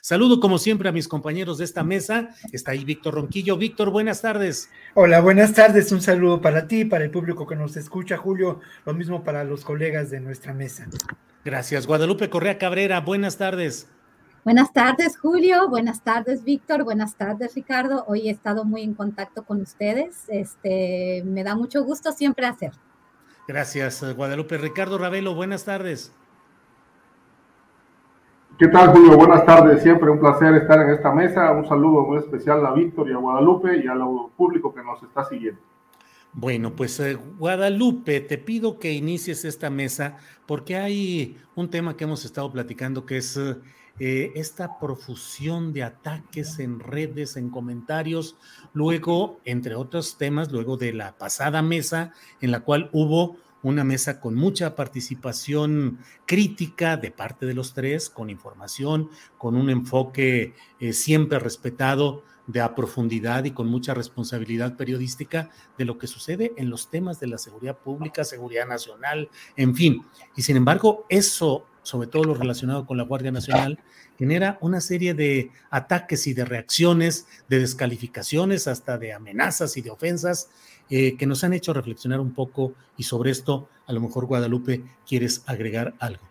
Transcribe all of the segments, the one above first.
Saludo como siempre a mis compañeros de esta mesa. Está ahí Víctor Ronquillo. Víctor, buenas tardes. Hola, buenas tardes. Un saludo para ti, para el público que nos escucha, Julio. Lo mismo para los colegas de nuestra mesa. Gracias. Guadalupe Correa Cabrera, buenas tardes. Buenas tardes, Julio. Buenas tardes, Víctor. Buenas tardes, Ricardo. Hoy he estado muy en contacto con ustedes. Este, me da mucho gusto siempre hacer. Gracias, Guadalupe. Ricardo Ravelo, buenas tardes. ¿Qué tal, Julio? Buenas tardes. Siempre un placer estar en esta mesa. Un saludo muy especial a Víctor y a Guadalupe y al público que nos está siguiendo. Bueno, pues eh, Guadalupe, te pido que inicies esta mesa porque hay un tema que hemos estado platicando que es eh, esta profusión de ataques en redes, en comentarios, luego, entre otros temas, luego de la pasada mesa en la cual hubo una mesa con mucha participación crítica de parte de los tres, con información, con un enfoque eh, siempre respetado de a profundidad y con mucha responsabilidad periodística de lo que sucede en los temas de la seguridad pública, seguridad nacional, en fin. Y sin embargo, eso, sobre todo lo relacionado con la Guardia Nacional, genera una serie de ataques y de reacciones, de descalificaciones, hasta de amenazas y de ofensas eh, que nos han hecho reflexionar un poco y sobre esto a lo mejor Guadalupe quieres agregar algo.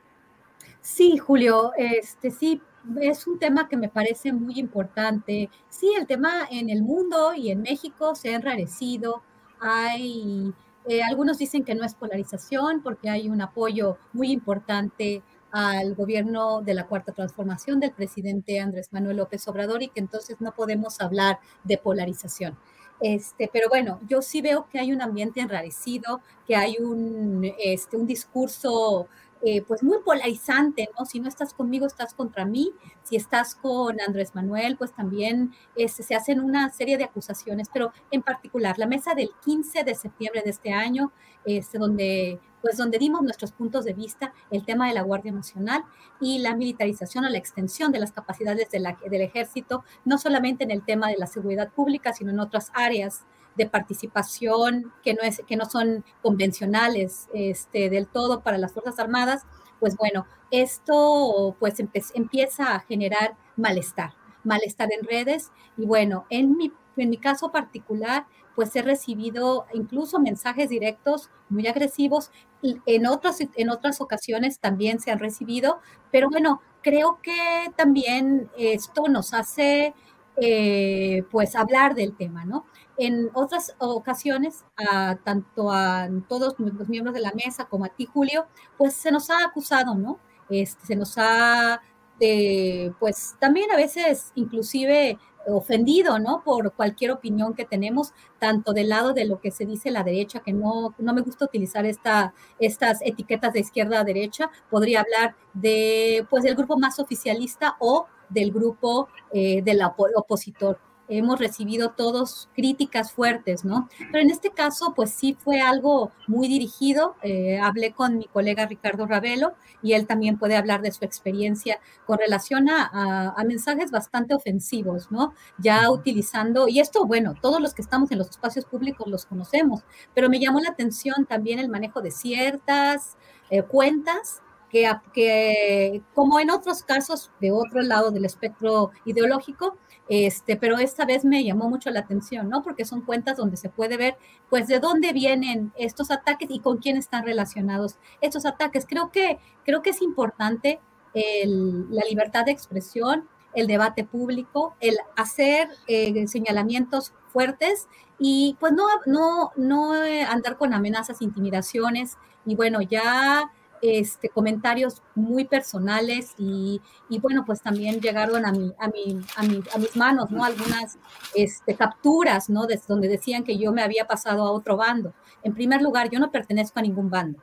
Sí, Julio, este sí es un tema que me parece muy importante. Sí, el tema en el mundo y en México se ha enrarecido. Hay eh, algunos dicen que no es polarización porque hay un apoyo muy importante al gobierno de la cuarta transformación del presidente Andrés Manuel López Obrador y que entonces no podemos hablar de polarización. Este, pero bueno, yo sí veo que hay un ambiente enrarecido, que hay un, este, un discurso eh, pues muy polarizante, ¿no? Si no estás conmigo, estás contra mí. Si estás con Andrés Manuel, pues también este, se hacen una serie de acusaciones, pero en particular la mesa del 15 de septiembre de este año, este, donde pues donde dimos nuestros puntos de vista, el tema de la Guardia Nacional y la militarización o la extensión de las capacidades del ejército, no solamente en el tema de la seguridad pública, sino en otras áreas de participación que no, es, que no son convencionales este, del todo para las Fuerzas Armadas, pues bueno, esto pues empieza a generar malestar, malestar en redes. Y bueno, en mi, en mi caso particular, pues he recibido incluso mensajes directos muy agresivos, en otras, en otras ocasiones también se han recibido, pero bueno, creo que también esto nos hace eh, pues hablar del tema, ¿no? En otras ocasiones, a, tanto a todos los miembros de la mesa como a ti, Julio, pues se nos ha acusado, ¿no? Este, se nos ha, eh, pues también a veces inclusive ofendido, ¿no? Por cualquier opinión que tenemos, tanto del lado de lo que se dice la derecha, que no, no me gusta utilizar esta, estas etiquetas de izquierda a derecha, podría hablar de, pues, del grupo más oficialista o del grupo eh, del opositor hemos recibido todos críticas fuertes, ¿no? Pero en este caso, pues sí fue algo muy dirigido. Eh, hablé con mi colega Ricardo Ravelo y él también puede hablar de su experiencia con relación a, mensajes bastante ofensivos, ¿no? Ya utilizando, y esto, bueno, todos los que estamos en los espacios públicos los conocemos, pero me llamó la atención también el manejo de ciertas eh, cuentas que, que, como en otros casos de otro lado del espectro ideológico, este, pero esta vez me llamó mucho la atención, ¿no? Porque son cuentas donde se puede ver, pues, de dónde vienen estos ataques y con quién están relacionados estos ataques. Creo que, creo que es importante la libertad de expresión, el debate público, el hacer eh, señalamientos fuertes y pues no, no, no andar con amenazas, intimidaciones y bueno, ya este, comentarios muy personales y, bueno, pues también llegaron a, mi, a, mi, a, mi, a mis manos, ¿no? Algunas este, capturas, ¿no? Desde donde decían que yo me había pasado a otro bando. En primer lugar, yo no pertenezco a ningún bando.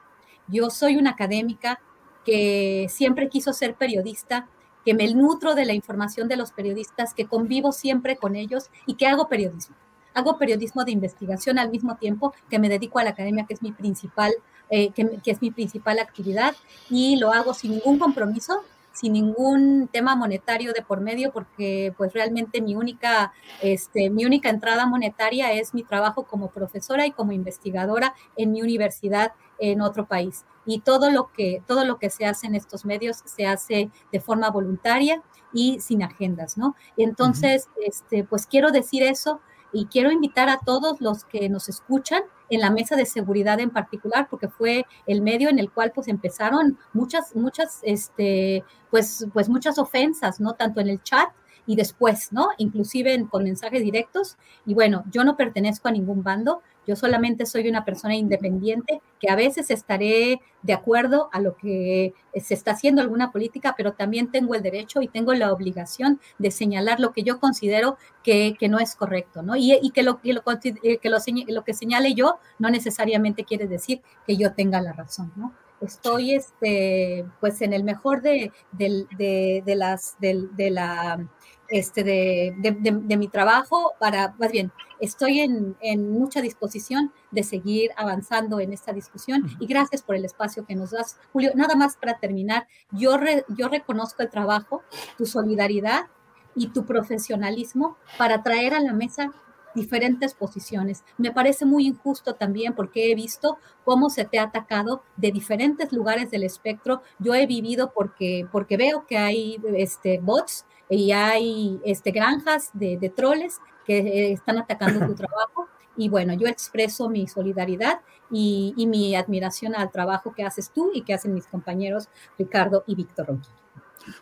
Yo soy una académica que siempre quiso ser periodista, que me nutro de la información de los periodistas, que convivo siempre con ellos y que hago periodismo. Hago periodismo de investigación al mismo tiempo que me dedico a la academia, que es mi principal, eh, que, es mi principal actividad, y lo hago sin ningún compromiso, sin ningún tema monetario de por medio, porque pues realmente mi única, este, mi única entrada monetaria es mi trabajo como profesora y como investigadora en mi universidad en otro país. Y todo lo que, todo lo que se hace en estos medios se hace de forma voluntaria y sin agendas, ¿no? entonces, este, pues quiero decir eso y quiero invitar a todos los que nos escuchan en la mesa de seguridad en particular, porque fue el medio en el cual pues empezaron muchas, muchas, este, pues, pues muchas ofensas, ¿no? Tanto en el chat y después, ¿no? Inclusive con mensajes directos. Y bueno, yo no pertenezco a ningún bando, yo solamente soy una persona independiente que a veces estaré de acuerdo a lo que se está haciendo alguna política, pero también tengo el derecho y tengo la obligación de señalar lo que yo considero que, no es correcto, ¿no? Y, que, lo, que, lo, que lo, que señale yo no necesariamente quiere decir que yo tenga la razón, ¿no? Estoy, este, pues, en el mejor de, de las, de la este, de, mi trabajo para, más bien, estoy en, mucha disposición de seguir avanzando en esta discusión y gracias por el espacio que nos das. Julio, nada más para terminar, yo, yo reconozco el trabajo, tu solidaridad y tu profesionalismo para traer a la mesa diferentes posiciones. Me parece muy injusto también porque he visto cómo se te ha atacado de diferentes lugares del espectro. Yo he vivido porque, porque veo que hay este, bots y hay este, granjas de, de troles que eh, están atacando tu trabajo. Y bueno, yo expreso mi solidaridad y, y, mi admiración al trabajo que haces tú y que hacen mis compañeros Ricardo y Víctor Ronquillo.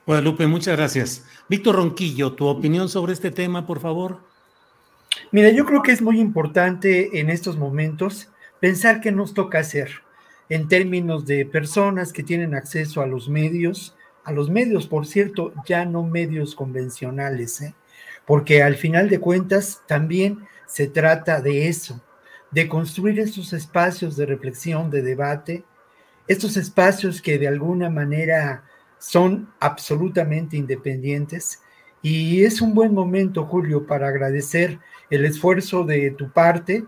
Guadalupe, muchas gracias. Víctor Ronquillo, tu opinión sobre este tema, por favor. Mira, yo creo que es muy importante en estos momentos pensar qué nos toca hacer en términos de personas que tienen acceso a los medios, a los medios, por cierto, ya no medios convencionales, ¿eh? porque al final de cuentas también se trata de eso, de construir estos espacios de reflexión, de debate, estos espacios que de alguna manera son absolutamente independientes. Y es un buen momento, Julio, para agradecer el esfuerzo de tu parte,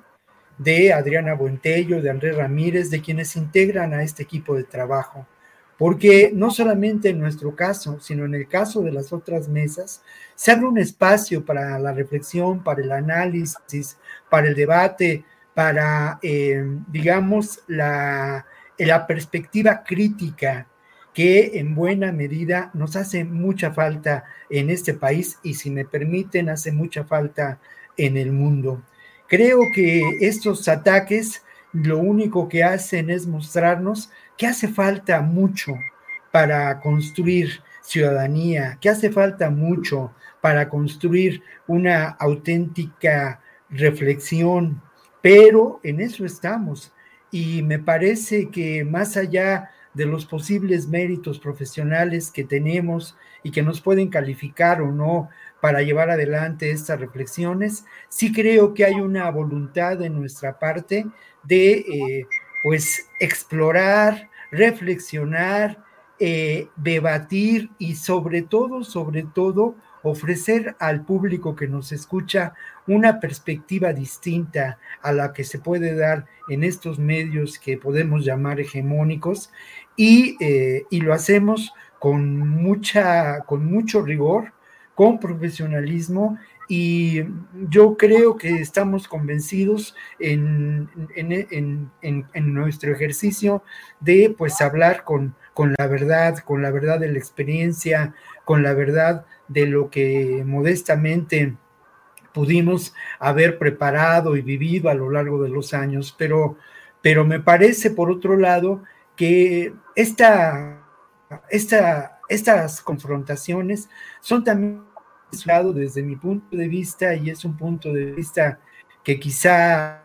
de Adriana Buentello, de Andrés Ramírez, de quienes integran a este equipo de trabajo porque no solamente en nuestro caso, sino en el caso de las otras mesas, se abre un espacio para la reflexión, para el análisis, para el debate, para, eh, digamos, la, la perspectiva crítica que en buena medida nos hace mucha falta en este país y si me permiten, hace mucha falta en el mundo. Creo que estos ataques lo único que hacen es mostrarnos que hace falta mucho para construir ciudadanía, que hace falta mucho para construir una auténtica reflexión, pero en eso estamos. Y me parece que más allá de los posibles méritos profesionales que tenemos y que nos pueden calificar o no para llevar adelante estas reflexiones, sí creo que hay una voluntad de nuestra parte de eh, pues explorar, reflexionar, eh, debatir y sobre todo, sobre todo, ofrecer al público que nos escucha una perspectiva distinta a la que se puede dar en estos medios que podemos llamar hegemónicos. Y, eh, y lo hacemos con, mucha, con mucho rigor, con profesionalismo y yo creo que estamos convencidos en, nuestro ejercicio de pues hablar con, con la verdad, con la verdad de la experiencia, con la verdad de lo que modestamente pudimos haber preparado y vivido a lo largo de los años, pero, pero me parece, por otro lado, que esta, esta, estas confrontaciones son también desde mi punto de vista y es un punto de vista que quizá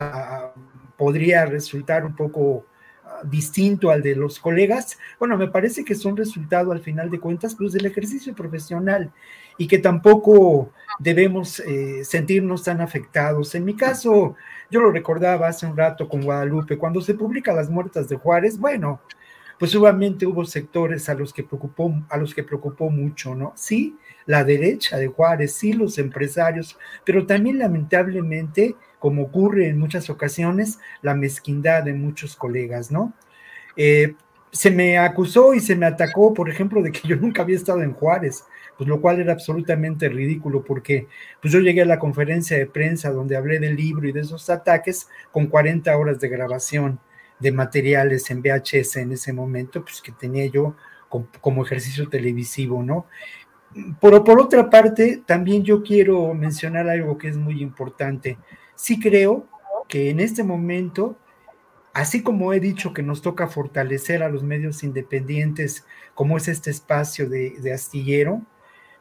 ah, podría resultar un poco ah, distinto al de los colegas, bueno, me parece que es un resultado al final de cuentas pues del ejercicio profesional y que tampoco debemos eh, sentirnos tan afectados. En mi caso, yo lo recordaba hace un rato con Guadalupe, cuando se publica Las Muertas de Juárez, bueno, pues obviamente hubo sectores a los que preocupó, a los que preocupó mucho, ¿no? Sí, la derecha de Juárez, sí, los empresarios, pero también lamentablemente, como ocurre en muchas ocasiones, la mezquindad de muchos colegas, ¿no? Eh, se me acusó y se me atacó, por ejemplo, de que yo nunca había estado en Juárez, pues lo cual era absolutamente ridículo porque pues yo llegué a la conferencia de prensa donde hablé del libro y de esos ataques con 40 horas de grabación de materiales en VHS en ese momento, pues que tenía yo como, ejercicio televisivo, ¿no? Pero por otra parte, también yo quiero mencionar algo que es muy importante. Sí creo que en este momento, así como he dicho que nos toca fortalecer a los medios independientes, como es este espacio de, astillero,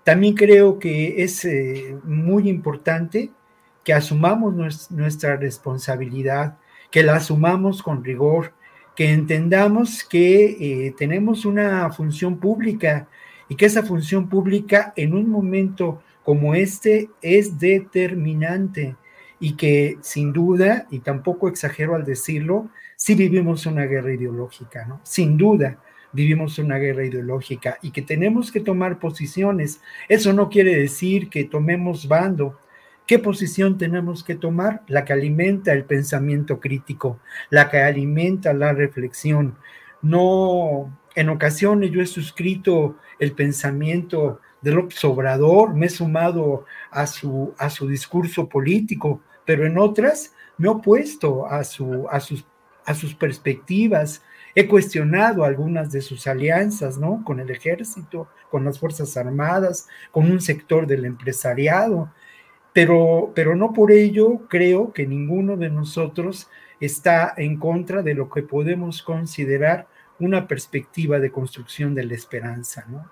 también creo que es eh, muy importante que asumamos nuestra responsabilidad, que la asumamos con rigor, que entendamos que eh, tenemos una función pública y que esa función pública en un momento como este es determinante y que sin duda, y tampoco exagero al decirlo, sí vivimos una guerra ideológica, ¿no? Sin duda vivimos una guerra ideológica y que tenemos que tomar posiciones. Eso no quiere decir que tomemos bando, ¿Qué posición tenemos que tomar? La que alimenta el pensamiento crítico, la que alimenta la reflexión. No, en ocasiones yo he suscrito el pensamiento del observador, me he sumado a su, a su discurso político, pero en otras me he opuesto a, su, a, sus, a sus perspectivas, he cuestionado algunas de sus alianzas, ¿no? Con el ejército, con las Fuerzas Armadas, con un sector del empresariado pero, pero no por ello creo que ninguno de nosotros está en contra de lo que podemos considerar una perspectiva de construcción de la esperanza, ¿no?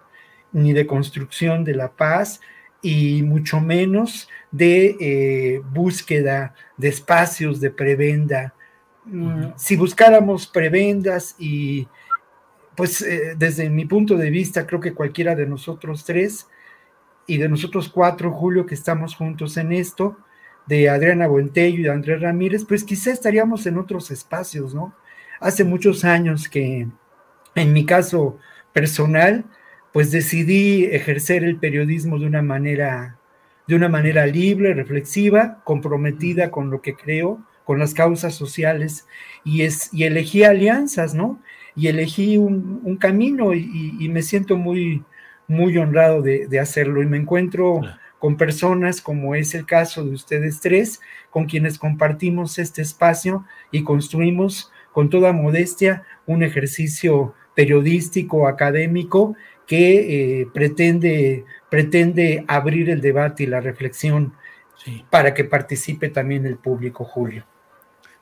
ni de construcción de la paz y mucho menos de eh, búsqueda de espacios de prebenda. Mm, si buscáramos prebendas y pues eh, desde mi punto de vista creo que cualquiera de nosotros tres y de nosotros cuatro, Julio, que estamos juntos en esto, de Adriana Buentello y de Andrés Ramírez, pues quizá estaríamos en otros espacios, ¿no? Hace muchos años que, en mi caso personal, pues decidí ejercer el periodismo de una manera, de una manera libre, reflexiva, comprometida con lo que creo, con las causas sociales, y, es, y elegí alianzas, ¿no? Y elegí un, camino y me siento muy, muy honrado de, hacerlo. Y me encuentro con personas como es el caso de ustedes tres, con quienes compartimos este espacio y construimos con toda modestia un ejercicio periodístico, académico, que eh, pretende, pretende abrir el debate y la reflexión para que participe también el público, Julio.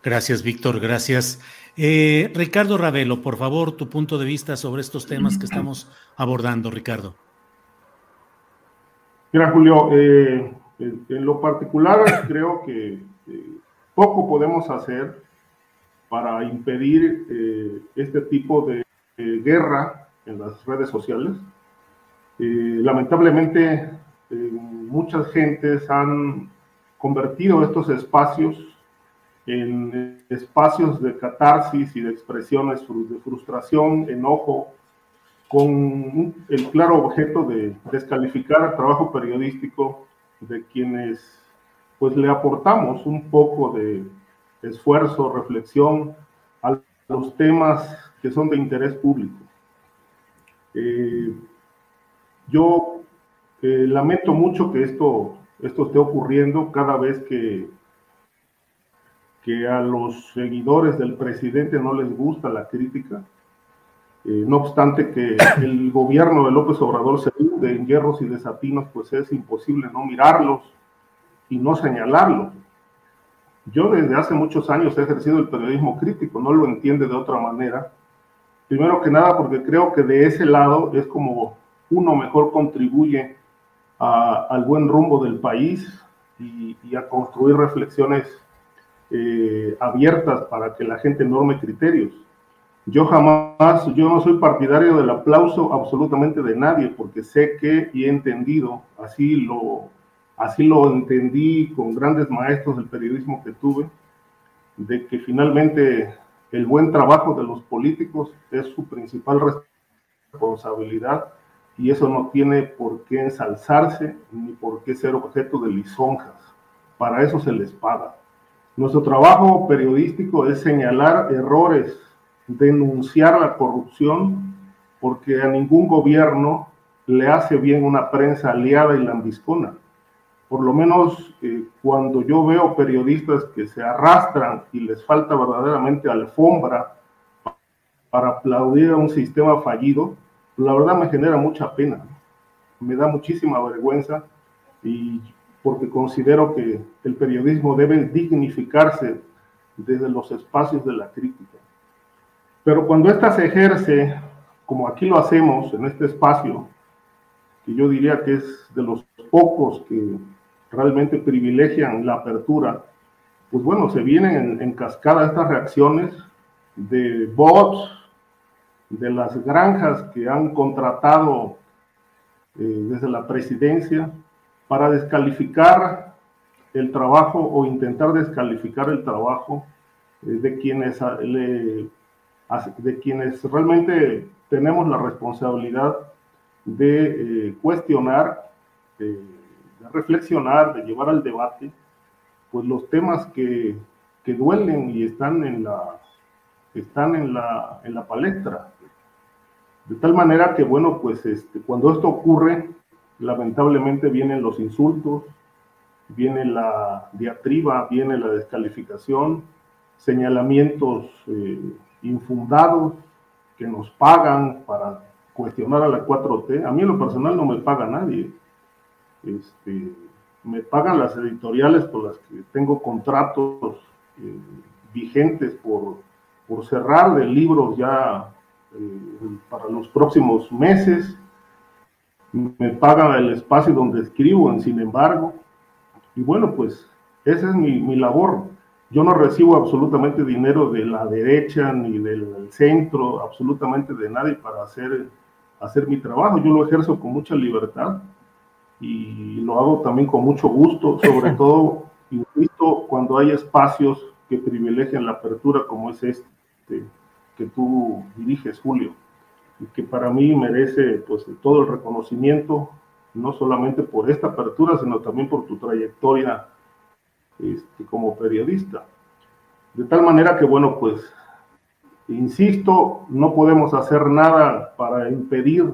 Gracias, Víctor, gracias. Eh, Ricardo Ravelo, por favor, tu punto de vista sobre estos temas que estamos abordando, Ricardo. Mira, Julio, eh, en lo particular creo que eh, poco podemos hacer para impedir este tipo de guerra en las redes sociales. lamentablemente, muchas gentes han convertido estos espacios en espacios de catarsis y de expresiones de frustración, enojo, con el claro objeto de descalificar el trabajo periodístico de quienes pues le aportamos un poco de esfuerzo, reflexión los temas que son de interés público. Eh, yo eh, lamento mucho que esto, esto esté ocurriendo cada vez que, que a los seguidores del presidente no les gusta la crítica. Eh, no obstante que el gobierno de López Obrador se hunde en hierros y desatinos, pues es imposible no mirarlos y no señalarlos. Yo desde hace muchos años he ejercido el periodismo crítico, no lo entiende de otra manera. Primero que nada porque creo que de ese lado es como uno mejor contribuye al buen rumbo del país y, a construir reflexiones eh, abiertas para que la gente norme criterios. Yo jamás, yo no soy partidario del aplauso absolutamente de nadie, porque sé que y he entendido, así lo, así lo entendí con grandes maestros del periodismo que tuve, de que finalmente el buen trabajo de los políticos es su principal responsabilidad y eso no tiene por qué ensalzarse ni por qué ser objeto de lisonjas. Para eso se les paga. Nuestro trabajo periodístico es señalar errores, denunciar la corrupción, porque a ningún gobierno le hace bien una prensa aliada y lambiscona. Por lo menos eh, cuando yo veo periodistas que se arrastran y les falta verdaderamente alfombra para aplaudir a un sistema fallido, la verdad me genera mucha pena, me da muchísima vergüenza y porque considero que el periodismo debe dignificarse desde los espacios de la crítica. Pero cuando ésta se ejerce, como aquí lo hacemos en este espacio, que yo diría que es de los pocos que realmente privilegian la apertura, pues bueno, se vienen en, cascada estas reacciones de bots, de las granjas que han contratado eh, desde la presidencia para descalificar el trabajo o intentar descalificar el trabajo eh, de, quienes, de quienes realmente tenemos la responsabilidad de eh, cuestionar, de, reflexionar, de llevar al debate, pues los temas que, que duelen y están en la, están en la, en la palestra. De tal manera que, bueno, pues este, cuando esto ocurre, lamentablemente vienen los insultos, viene la diatriba, viene la descalificación, señalamientos eh, infundados que nos pagan para cuestionar a la 4T. A mí en lo personal no me paga nadie. Este, me pagan las editoriales con las que tengo contratos eh, vigentes por, por cerrar de libros ya eh, para los próximos meses. Me pagan el espacio donde escribo, en sin embargo. Y bueno, pues esa es mi, mi labor. Yo no recibo absolutamente dinero de la derecha ni del centro, absolutamente de nadie para hacer, hacer mi trabajo. Yo lo ejerzo con mucha libertad y lo hago también con mucho gusto, sobre todo, insisto, cuando hay espacios que privilegian la apertura como es este que tú diriges, Julio, y que para mí merece pues todo el reconocimiento, no solamente por esta apertura, sino también por tu trayectoria este, como periodista. De tal manera que, bueno, pues, insisto, no podemos hacer nada para impedir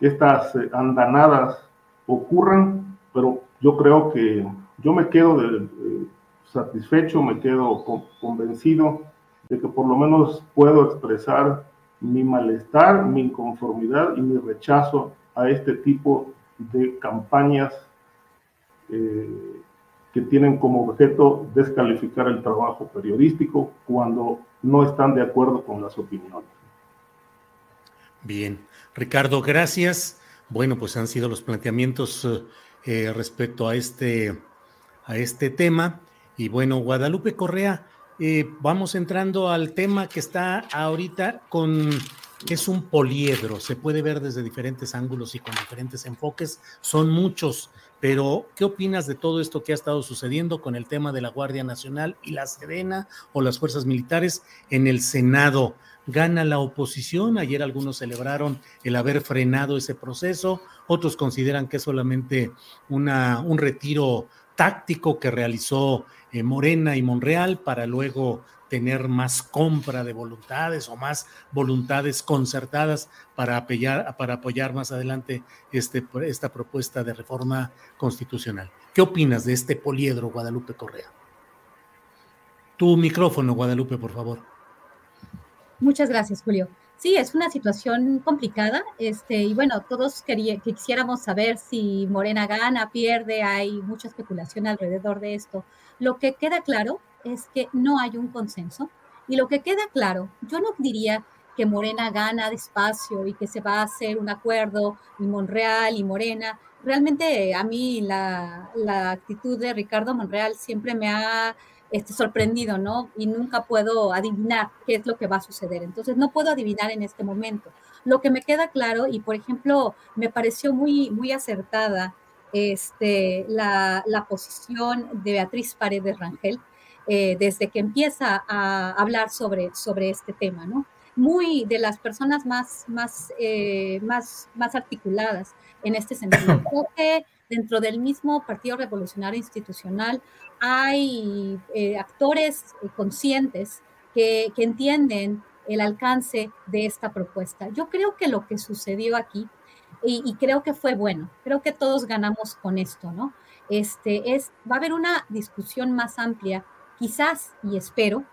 que estas andanadas ocurran, pero yo creo que yo me quedo eh, satisfecho, me quedo convencido de que por lo menos puedo expresar mi malestar, mi inconformidad y mi rechazo a este tipo de campañas eh, que tienen como objeto descalificar el trabajo periodístico cuando no están de acuerdo con las opiniones. Bien, Ricardo, gracias. Bueno, pues han sido los planteamientos eh, respecto a este, a este tema. Y bueno, Guadalupe Correa, eh, vamos entrando al tema que está ahorita con, es un poliedro, se puede ver desde diferentes ángulos y con diferentes enfoques, son muchos, pero ¿qué opinas de todo esto que ha estado sucediendo con el tema de la Guardia Nacional y la Sedena o las fuerzas militares en el Senado? Gana la oposición, ayer algunos celebraron el haber frenado ese proceso, otros consideran que es solamente una, un retiro táctico que realizó eh, Morena y Monreal para luego tener más compra de voluntades o más voluntades concertadas para apoyar, para apoyar más adelante este, esta propuesta de reforma constitucional. ¿Qué opinas de este poliedro, Guadalupe Correa? Tu micrófono, Guadalupe, por favor. Muchas gracias, Julio. Sí, es una situación complicada, este, y bueno, todos quisiéramos saber si Morena gana, pierde, hay mucha especulación alrededor de esto. Lo que queda claro es que no hay un consenso, y lo que queda claro, yo no diría que Morena gana despacio y que se va a hacer un acuerdo, y Monreal y Morena. Realmente a mí la, la actitud de Ricardo Monreal siempre me ha este, sorprendido, ¿no? Y nunca puedo adivinar qué es lo que va a suceder. Entonces, no puedo adivinar en este momento. Lo que me queda claro, y por ejemplo, me pareció muy, muy acertada este, la, la posición de Beatriz Paredes Rangel eh, desde que empieza a hablar sobre, sobre este tema, ¿no? Muy de las personas más, más, eh, más, más articuladas en este sentido. Creo que dentro del mismo Partido Revolucionario Institucional hay eh, actores conscientes que, entienden el alcance de esta propuesta. Yo creo que lo que sucedió aquí, y, creo que fue bueno, creo que todos ganamos con esto, ¿no? Este, es, va a haber una discusión más amplia, quizás, y espero,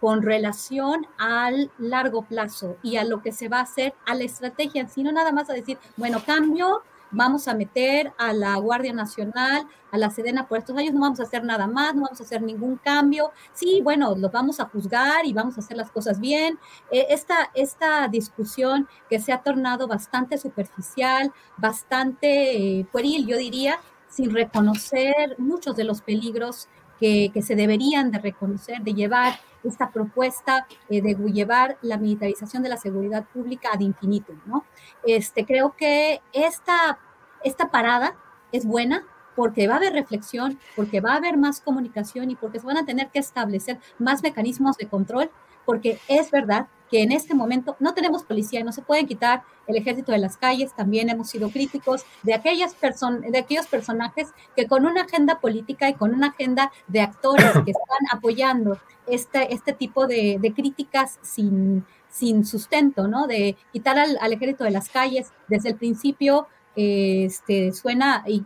con relación al largo plazo y a lo que se va a hacer, a la estrategia, sino nada más a decir, bueno, cambio vamos a meter a la Guardia Nacional, a la Sedena por estos años, no vamos a hacer nada más, no vamos a hacer ningún cambio. Sí, bueno, los vamos a juzgar y vamos a hacer las cosas bien. Eh, esta, esta discusión que se ha tornado bastante superficial, bastante eh, pueril, yo diría, sin reconocer muchos de los peligros que, se deberían de reconocer, de llevar esta propuesta eh, de llevar la militarización de la seguridad pública ad infinitum, ¿no? Este, creo que esta, esta parada es buena porque va a haber reflexión, porque va a haber más comunicación y porque se van a tener que establecer más mecanismos de control, porque es verdad que en este momento no tenemos policía y no se pueden quitar el ejército de las calles. También hemos sido críticos de, aquellas de aquellos personajes que con una agenda política y con una agenda de actores que están apoyando este, este tipo de, críticas sin, sin sustento, ¿no? De quitar al ejército de las calles desde el principio este, suena y,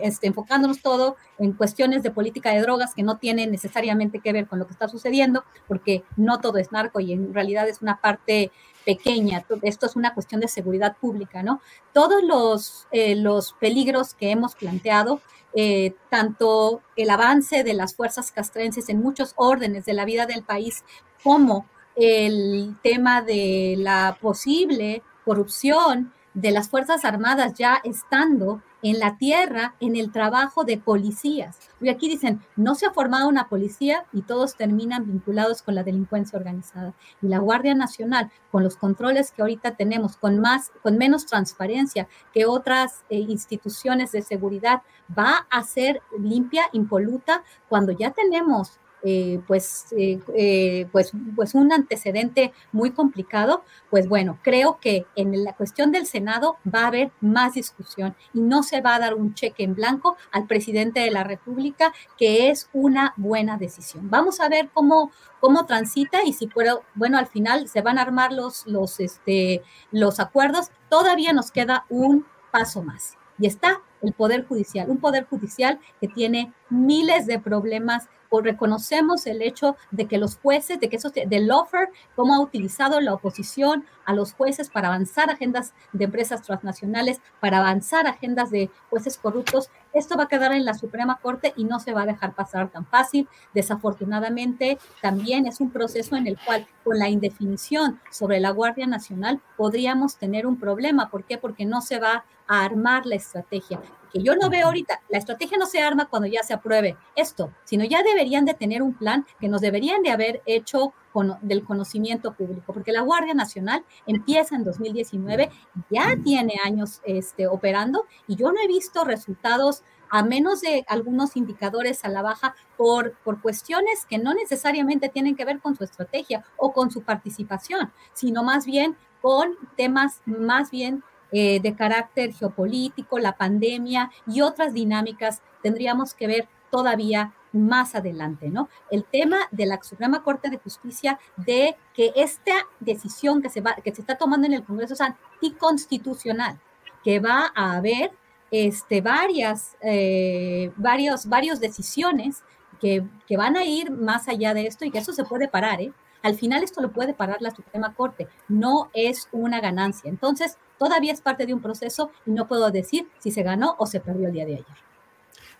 este, enfocándonos todo en cuestiones de política de drogas que no tienen necesariamente que ver con lo que está sucediendo, porque no todo es narco y en realidad es una parte pequeña. Esto es una cuestión de seguridad pública, ¿no? Todos los, eh, los peligros que hemos planteado, eh, tanto el avance de las fuerzas castrenses en muchos órdenes de la vida del país, como el tema de la posible corrupción, de las Fuerzas Armadas ya estando en la tierra en el trabajo de policías. Y aquí dicen, no se ha formado una policía y todos terminan vinculados con la delincuencia organizada. Y la Guardia Nacional, con los controles que ahorita tenemos, con más, con menos transparencia que otras eh, instituciones de seguridad, va a ser limpia, impoluta, cuando ya tenemos eh, pues, eh, eh, pues, pues un antecedente muy complicado, pues bueno, creo que en la cuestión del Senado va a haber más discusión y no se va a dar un cheque en blanco al presidente de la República, que es una buena decisión. Vamos a ver cómo, cómo transita y si puedo, bueno, al final se van a armar los, los, este, los acuerdos. Todavía nos queda un paso más y está el Poder Judicial, un Poder Judicial que tiene miles de problemas o reconocemos el hecho de que los jueces, de que eso, del offer, cómo ha utilizado la oposición a los jueces para avanzar agendas de empresas transnacionales, para avanzar agendas de jueces corruptos, esto va a quedar en la Suprema Corte y no se va a dejar pasar tan fácil. Desafortunadamente, también es un proceso en el cual, con la indefinición sobre la Guardia Nacional, podríamos tener un problema. ¿Por qué? Porque no se va a armar la estrategia que yo no veo ahorita, la estrategia no se arma cuando ya se apruebe esto, sino ya deberían de tener un plan que nos deberían de haber hecho con, del conocimiento público, porque la Guardia Nacional empieza en 2019, ya tiene años este, operando y yo no he visto resultados a menos de algunos indicadores a la baja por, por cuestiones que no necesariamente tienen que ver con su estrategia o con su participación, sino más bien con temas más bien eh, de carácter geopolítico, la pandemia y otras dinámicas, tendríamos que ver todavía más adelante, ¿no? El tema de la Suprema Corte de Justicia de que esta decisión que se, va, que se está tomando en el Congreso es anticonstitucional, que va a haber este, varias, eh, varios, decisiones que, que, van a ir más allá de esto y que eso se puede parar, ¿eh? Al final esto lo puede parar la Suprema Corte, no es una ganancia. Entonces, todavía es parte de un proceso y no puedo decir si se ganó o se perdió el día de ayer.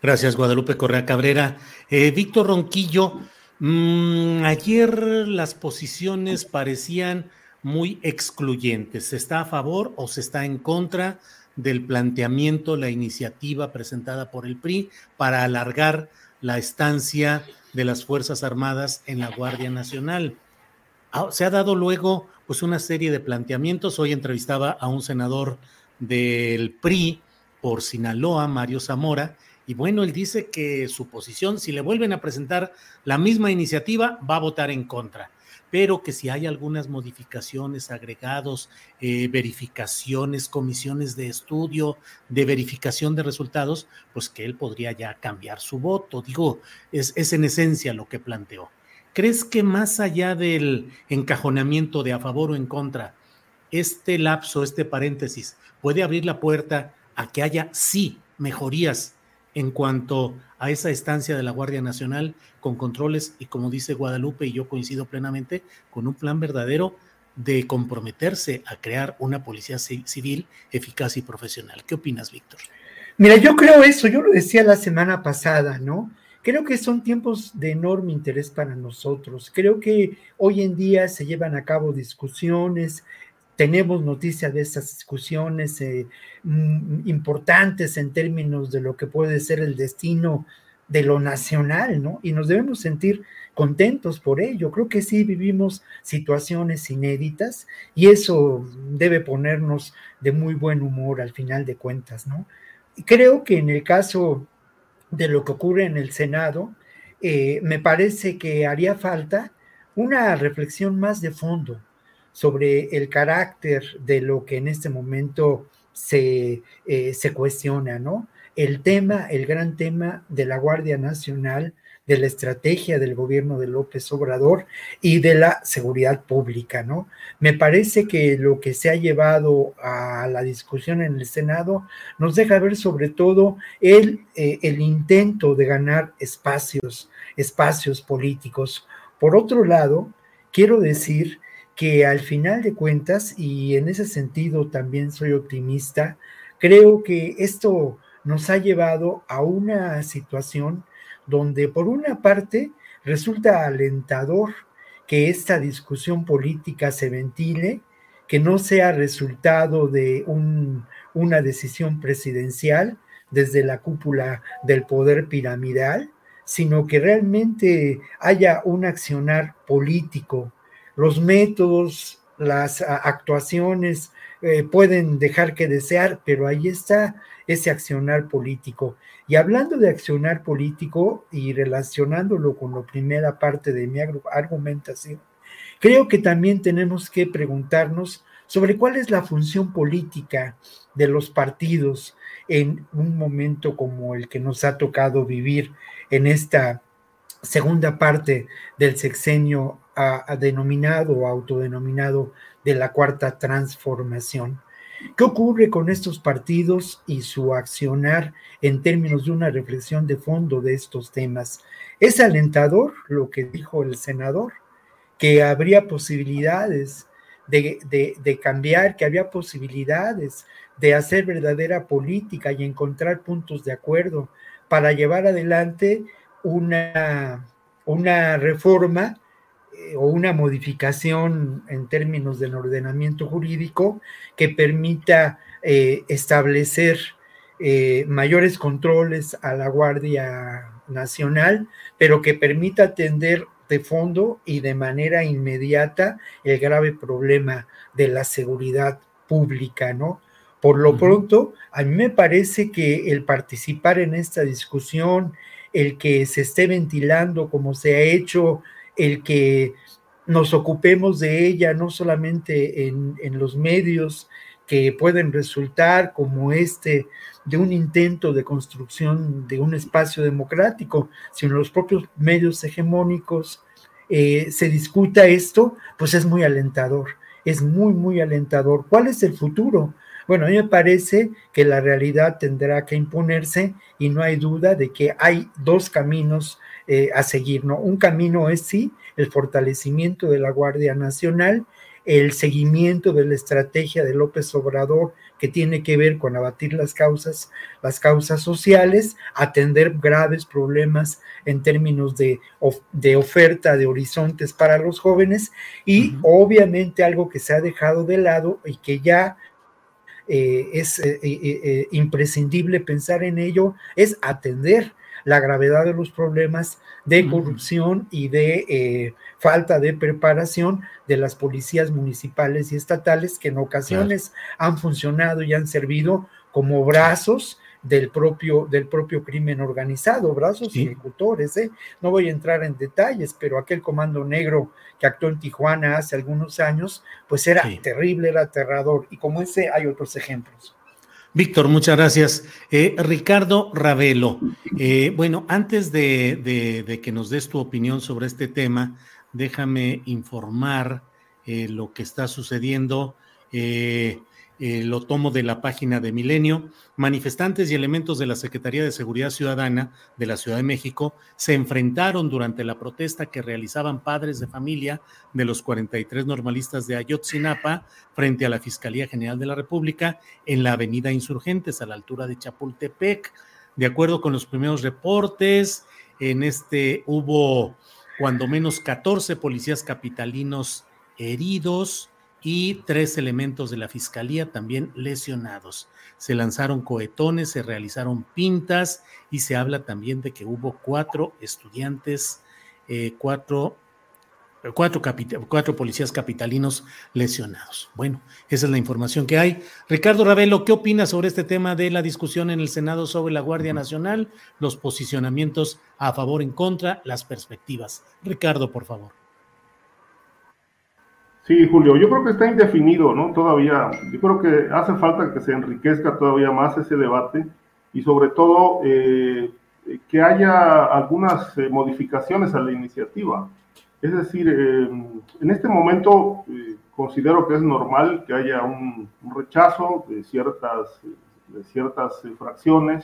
Gracias, Guadalupe Correa Cabrera. Eh, Víctor Ronquillo, mmm, ayer las posiciones parecían muy excluyentes. ¿Se está a favor o se está en contra del planteamiento, la iniciativa presentada por el PRI para alargar la estancia de las Fuerzas Armadas en la Guardia Nacional? Ah, se ha dado luego pues una serie de planteamientos. Hoy entrevistaba a un senador del PRI por Sinaloa, Mario Zamora, y bueno, él dice que su posición, si le vuelven a presentar la misma iniciativa, va a votar en contra, pero que si hay algunas modificaciones, agregados, eh, verificaciones, comisiones de estudio, de verificación de resultados, pues que él podría ya cambiar su voto. Digo, es, es en esencia lo que planteó. ¿Crees que más allá del encajonamiento de a favor o en contra, este lapso, este paréntesis, puede abrir la puerta a que haya sí mejorías en cuanto a esa estancia de la Guardia Nacional con controles y como dice Guadalupe y yo coincido plenamente con un plan verdadero de comprometerse a crear una policía civil eficaz y profesional. ¿Qué opinas, Víctor? Mira, yo creo eso, yo lo decía la semana pasada, ¿no? Creo que son tiempos de enorme interés para nosotros. Creo que hoy en día se llevan a cabo discusiones, tenemos noticias de estas discusiones eh, mm, importantes en términos de lo que puede ser el destino de lo nacional, ¿no? Y nos debemos sentir contentos por ello. Creo que sí vivimos situaciones inéditas y eso debe ponernos de muy buen humor al final de cuentas, ¿no? Creo que en el caso de lo que ocurre en el Senado, eh, me parece que haría falta una reflexión más de fondo sobre el carácter de lo que en este momento se, eh, se cuestiona, ¿no? El tema, el gran tema de la Guardia Nacional, de la estrategia del gobierno de López Obrador y de la seguridad pública, ¿no? Me parece que lo que se ha llevado a la discusión en el Senado nos deja ver sobre todo el, eh, el intento de ganar espacios, espacios políticos. Por otro lado, quiero decir que al final de cuentas, y en ese sentido también soy optimista, creo que esto nos ha llevado a una situación donde por una parte resulta alentador que esta discusión política se ventile, que no sea resultado de un, una decisión presidencial desde la cúpula del poder piramidal, sino que realmente haya un accionar político. Los métodos, las actuaciones eh, pueden dejar que desear, pero ahí está ese accionar político. Y hablando de accionar político y relacionándolo con la primera parte de mi argumentación, creo que también tenemos que preguntarnos sobre cuál es la función política de los partidos en un momento como el que nos ha tocado vivir en esta segunda parte del sexenio a, denominado o autodenominado de la cuarta transformación. ¿Qué ocurre con estos partidos y su accionar en términos de una reflexión de fondo de estos temas? Es alentador lo que dijo el senador, que habría posibilidades de, cambiar, que había posibilidades de hacer verdadera política y encontrar puntos de acuerdo para llevar adelante una, una reforma eh, o una modificación en términos del ordenamiento jurídico que permita eh, establecer eh, mayores controles a la Guardia Nacional, pero que permita atender de fondo y de manera inmediata el grave problema de la seguridad pública, ¿no? Por lo pronto, a mí me parece que el participar en esta discusión, el que se esté ventilando como se ha hecho el que nos ocupemos de ella, no solamente en, los medios, que pueden resultar como este de un intento de construcción de un espacio democrático, sino los propios medios hegemónicos eh, se discuta esto, pues es muy alentador, es muy, muy alentador. ¿Cuál es el futuro? Bueno, a mí me parece que la realidad tendrá que imponerse y no hay duda de que hay dos caminos eh, a seguir, ¿no? Un camino es sí el fortalecimiento de la Guardia Nacional, el seguimiento de la estrategia de López Obrador que tiene que ver con abatir las causas, las causas sociales, atender graves problemas en términos de, de oferta de horizontes para los jóvenes y obviamente algo que se ha dejado de lado y que ya eh, es eh, eh, imprescindible pensar en ello, es atender la gravedad de los problemas de corrupción y de falta de preparación de las policías municipales y estatales que en ocasiones han funcionado y han servido como brazos del propio, del propio crimen organizado, brazos ejecutores. ¿eh? No voy a entrar en detalles, pero aquel comando negro que actuó en Tijuana hace algunos años, pues era terrible, era aterrador. Y como ese hay otros ejemplos. Víctor, muchas gracias. Eh, Ricardo Ravelo, eh, bueno, antes de, de, que nos des tu opinión sobre este tema, déjame informar lo que está sucediendo. Eh, lo tomo de la página de Milenio, manifestantes y elementos de la Secretaría de Seguridad Ciudadana de la Ciudad de México se enfrentaron durante la protesta que realizaban padres de familia de los 43 normalistas de Ayotzinapa frente a la Fiscalía General de la República en la Avenida Insurgentes a la altura de Chapultepec. De acuerdo con los primeros reportes, en este hubo cuando menos 14 policías capitalinos heridos, y tres elementos de la fiscalía también lesionados. Se lanzaron cohetones, se realizaron pintas y se habla también de que hubo cuatro estudiantes, eh, cuatro, cuatro, cuatro, policías capitalinos lesionados. Bueno, esa es la información que hay. Ricardo Ravelo, ¿qué opinas sobre este tema de la discusión en el Senado sobre la Guardia Nacional, los posicionamientos a favor, en contra, las perspectivas? Ricardo, por favor. Sí, Julio, yo creo que está indefinido, ¿no? Todavía, yo creo que hace falta que se enriquezca todavía más ese debate y sobre todo eh, que haya algunas eh, modificaciones a la iniciativa. Es decir, eh, en este momento considero que es normal que haya un, un rechazo de ciertas, de ciertas fracciones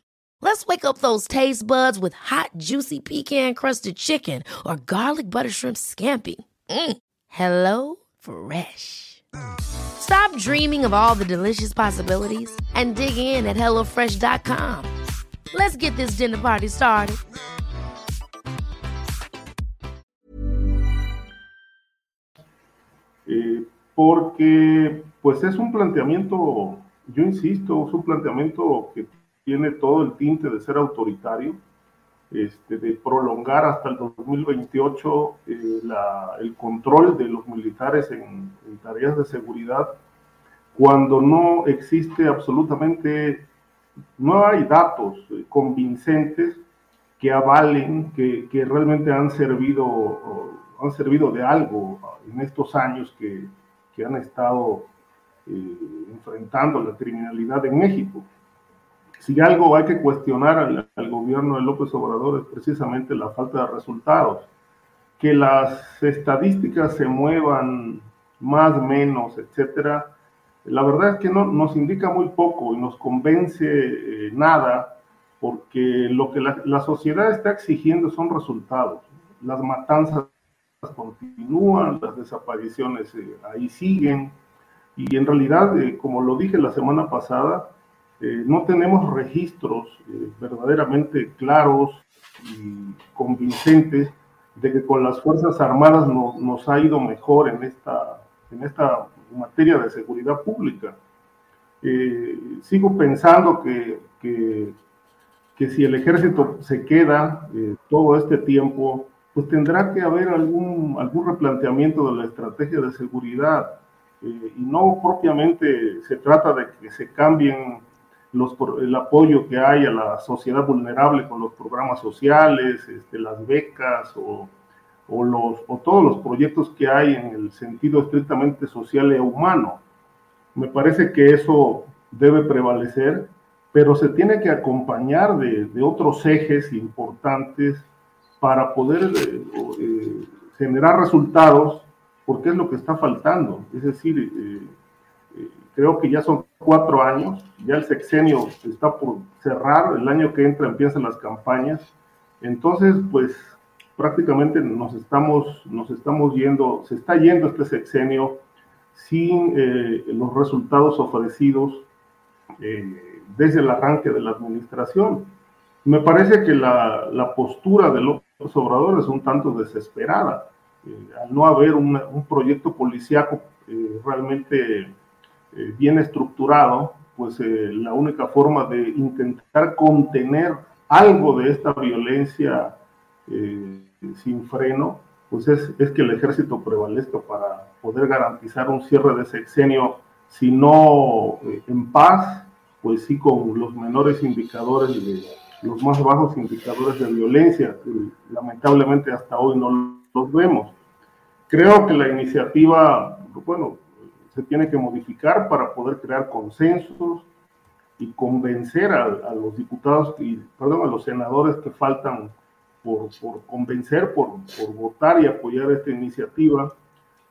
Let's wake up those taste buds with hot, juicy pecan crusted chicken or garlic butter shrimp scampi. Mm. Hello Fresh. Stop dreaming of all the delicious possibilities and dig in at HelloFresh.com. Let's get this dinner party started. Eh, porque, pues es un planteamiento, yo insisto, es un planteamiento que tiene todo el tinte de ser autoritario, este, de prolongar hasta el 2028 eh, el control de los militares en, tareas de seguridad, cuando no existe absolutamente, no hay datos convincentes que avalen que, que realmente han servido, han servido de algo en estos años que, que han estado eh, enfrentando la criminalidad en México si algo hay que cuestionar al, gobierno de López Obrador es precisamente la falta de resultados. Que las estadísticas se muevan más, menos, etcétera, la verdad es que no, nos indica muy poco y nos convence eh, nada, porque lo que la, sociedad está exigiendo son resultados. Las matanzas continúan, las desapariciones eh, ahí siguen, y en realidad, eh, como lo dije la semana pasada, eh, no tenemos registros eh, verdaderamente claros y convincentes de que con las Fuerzas Armadas nos ha ido mejor en esta, en esta materia de seguridad pública. Eh, sigo pensando que, que, si el ejército se queda todo este tiempo, pues tendrá que haber algún, algún replanteamiento de la estrategia de seguridad. y no propiamente se trata de que se cambien el apoyo que hay a la sociedad vulnerable con los programas sociales, este, las becas o, los, o todos los proyectos que hay en el sentido estrictamente social e humano. Me parece que eso debe prevalecer, pero se tiene que acompañar de, otros ejes importantes para poder eh, eh, generar resultados, porque es lo que está faltando. Es decir, eh, creo que ya son cuatro años, ya el sexenio está por cerrar, el año que entra empiezan las campañas, entonces pues prácticamente nos estamos, nos estamos yendo, se está yendo este sexenio sin eh, los resultados ofrecidos eh, desde el arranque de la administración. Me parece que la, la postura de los Obrador es un tanto desesperada. Eh, al no haber un proyecto policíaco realmente eh, bien estructurado, pues eh, la única forma de intentar contener algo de esta violencia eh, sin freno, pues es, es, que el ejército prevalezca para poder garantizar un cierre de sexenio, si no en paz, pues sí con los menores indicadores, de, los más bajos indicadores de violencia, que lamentablemente hasta hoy no los vemos. Creo que la iniciativa, bueno, se tiene que modificar para poder crear consensos y convencer a, los diputados, y, perdón, a los senadores que faltan por, por convencer, por, por, votar y apoyar esta iniciativa.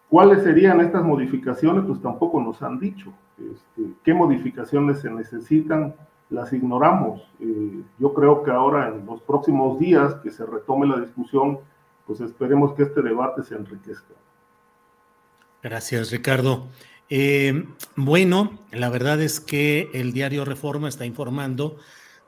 ¿Cuáles serían estas modificaciones? Pues tampoco nos han dicho. Este, ¿Qué modificaciones se necesitan? Las ignoramos. Eh, yo creo que ahora en los próximos días que se retome la discusión, pues esperemos que este debate se enriquezca. Gracias, Ricardo. Eh, bueno, la verdad es que el diario Reforma está informando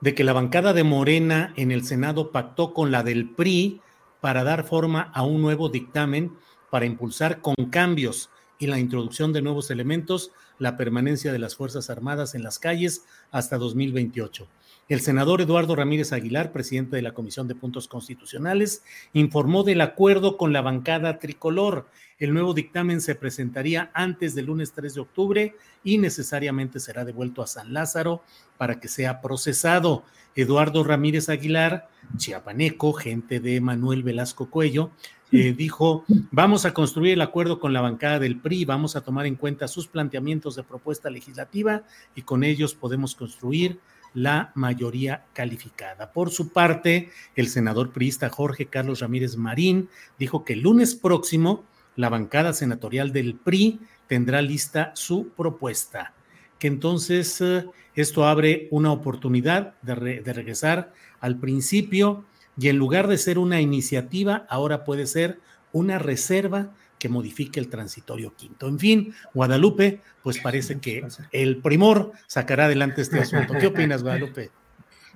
de que la bancada de Morena en el Senado pactó con la del PRI para dar forma a un nuevo dictamen para impulsar con cambios y la introducción de nuevos elementos la permanencia de las Fuerzas Armadas en las calles hasta 2028. El senador Eduardo Ramírez Aguilar, presidente de la Comisión de Puntos Constitucionales, informó del acuerdo con la bancada tricolor. El nuevo dictamen se presentaría antes del lunes 3 de octubre y necesariamente será devuelto a San Lázaro para que sea procesado. Eduardo Ramírez Aguilar, chiapaneco, gente de Manuel Velasco Cuello, eh, dijo, vamos a construir el acuerdo con la bancada del PRI, vamos a tomar en cuenta sus planteamientos de propuesta legislativa y con ellos podemos construir la mayoría calificada. Por su parte, el senador priista Jorge Carlos Ramírez Marín dijo que el lunes próximo la bancada senatorial del PRI tendrá lista su propuesta, que entonces eh, esto abre una oportunidad de, de regresar al principio y en lugar de ser una iniciativa, ahora puede ser una reserva que modifique el transitorio quinto. En fin, Guadalupe, pues parece que el primor sacará adelante este asunto. ¿Qué opinas, Guadalupe?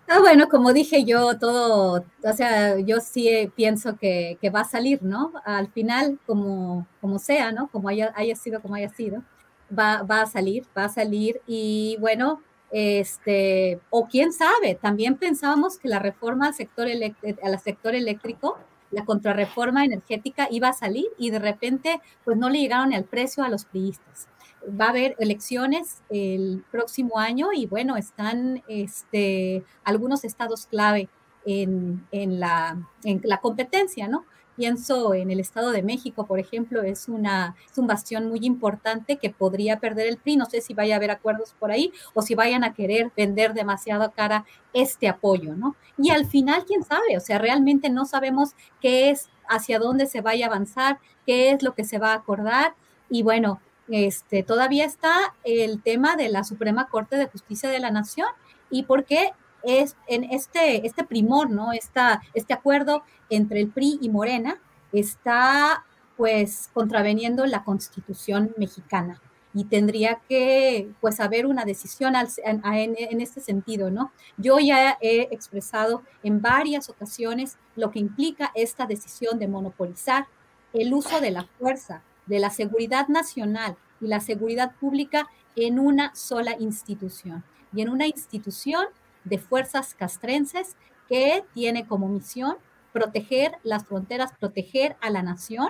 Ah, bueno, como dije yo, todo, o sea, yo sí pienso que, va a salir, ¿no? Al final, como, como sea, ¿no? Como haya, haya sido como haya sido, va, va a salir, va a salir y bueno, este, o quién sabe, también pensábamos que la reforma al sector, al sector eléctrico la contrarreforma energética iba a salir y de repente pues no le llegaron al precio a los priistas. Va a haber elecciones el próximo año y bueno, están este, algunos estados clave en, en, la, en la competencia, ¿no? Pienso en el Estado de México, por ejemplo, es, una, es un bastión muy importante que podría perder el PRI. No sé si vaya a haber acuerdos por ahí o si vayan a querer vender demasiado cara este apoyo, ¿no? Y al final, quién sabe, o sea, realmente no sabemos qué es, hacia dónde se vaya a avanzar, qué es lo que se va a acordar. Y bueno, este, todavía está el tema de la Suprema Corte de Justicia de la Nación y por qué es en este, este primor, ¿no? Esta, este acuerdo entre el PRI y Morena está pues contraveniendo la constitución mexicana. y tendría que pues haber una decisión en, este sentido, ¿no? Yo ya he expresado en varias ocasiones lo que implica esta decisión de monopolizar el uso de la fuerza, de la seguridad nacional y la seguridad pública en una sola institución y en una institución de fuerzas castrenses que tiene como misión proteger las fronteras, proteger a la nación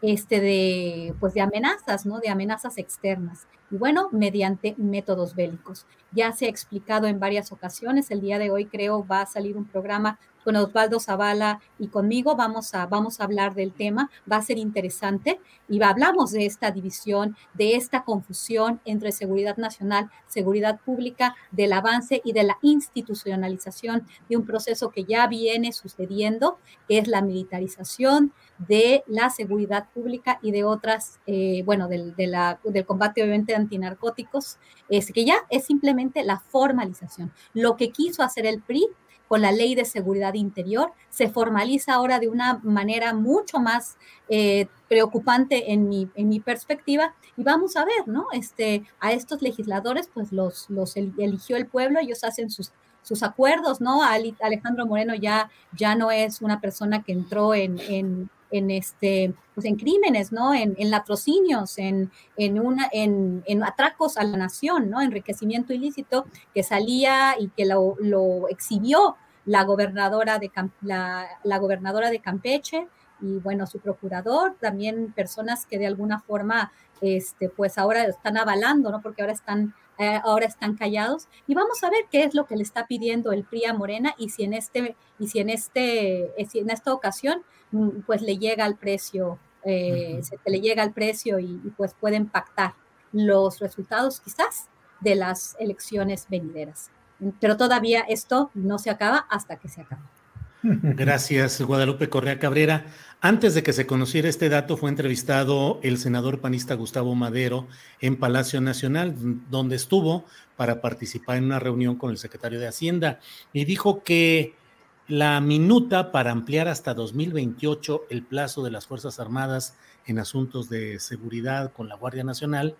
este, de, pues de amenazas, ¿no? De amenazas externas. Y bueno, mediante métodos bélicos. Ya se ha explicado en varias ocasiones, el día de hoy creo va a salir un programa con Osvaldo Zavala y conmigo vamos a, vamos a hablar del tema, va a ser interesante y hablamos de esta división, de esta confusión entre seguridad nacional, seguridad pública, del avance y de la institucionalización de un proceso que ya viene sucediendo, que es la militarización de la seguridad pública y de otras, eh, bueno, del, de la, del combate obviamente antinarcóticos, es que ya es simplemente la formalización. Lo que quiso hacer el PRI con la ley de seguridad interior, se formaliza ahora de una manera mucho más eh, preocupante en mi, en mi perspectiva. Y vamos a ver, ¿no? Este, a estos legisladores, pues los, los eligió el pueblo, ellos hacen sus, sus acuerdos, ¿no? Alejandro Moreno ya, ya no es una persona que entró en, en, en este, pues en crímenes, ¿no? En, latrocinios, en, en, una, en, en, atracos a la nación, ¿no? Enriquecimiento ilícito que salía y que lo, exhibió la gobernadora de, la, gobernadora de Campeche y bueno, su procurador, también personas que de alguna forma, este, pues ahora están avalando, ¿no? Porque ahora están, eh, ahora están callados. Y vamos a ver qué es lo que le está pidiendo el PRI a Morena y si en este, y si en este, eh, si en esta ocasión, pues le llega al precio, eh, se le llega al precio y, y pues pueden pactar los resultados quizás de las elecciones venideras pero todavía esto no se acaba hasta que se acabe. Gracias, Guadalupe Correa Cabrera. Antes de que se conociera este dato, fue entrevistado el senador panista Gustavo Madero en Palacio Nacional, donde estuvo para participar en una reunión con el secretario de Hacienda y dijo que la minuta para ampliar hasta 2028 el plazo de las Fuerzas Armadas en asuntos de seguridad con la Guardia Nacional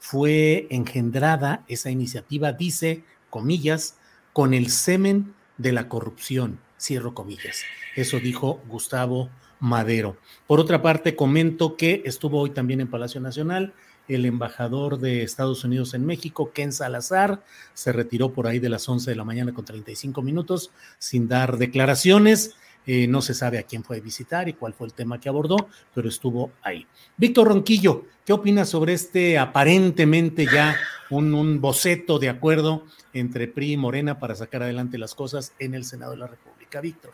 fue engendrada, esa iniciativa dice, comillas, con el semen de la corrupción, cierro comillas. Eso dijo Gustavo Madero. Por otra parte, comento que estuvo hoy también en Palacio Nacional el embajador de Estados Unidos en México, Ken Salazar, se retiró por ahí de las 11 de la mañana con 35 minutos sin dar declaraciones. Eh, no se sabe a quién fue a visitar y cuál fue el tema que abordó, pero estuvo ahí. Víctor Ronquillo, ¿qué opinas sobre este aparentemente ya un, un, boceto de acuerdo entre PRI y Morena para sacar adelante las cosas en el Senado de la República? Víctor.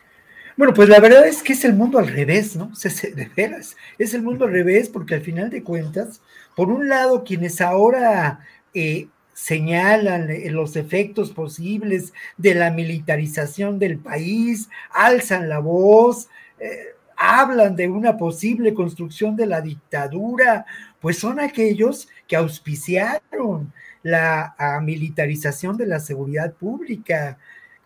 Bueno, pues la verdad es que es el mundo al revés, ¿no? De veras, es el mundo al revés porque al final de cuentas, por un lado, quienes ahora eh, señalan eh, los efectos posibles de la militarización del país, alzan la voz, eh, hablan de una posible construcción de la dictadura, pues son aquellos que auspiciaron la militarización de la seguridad pública.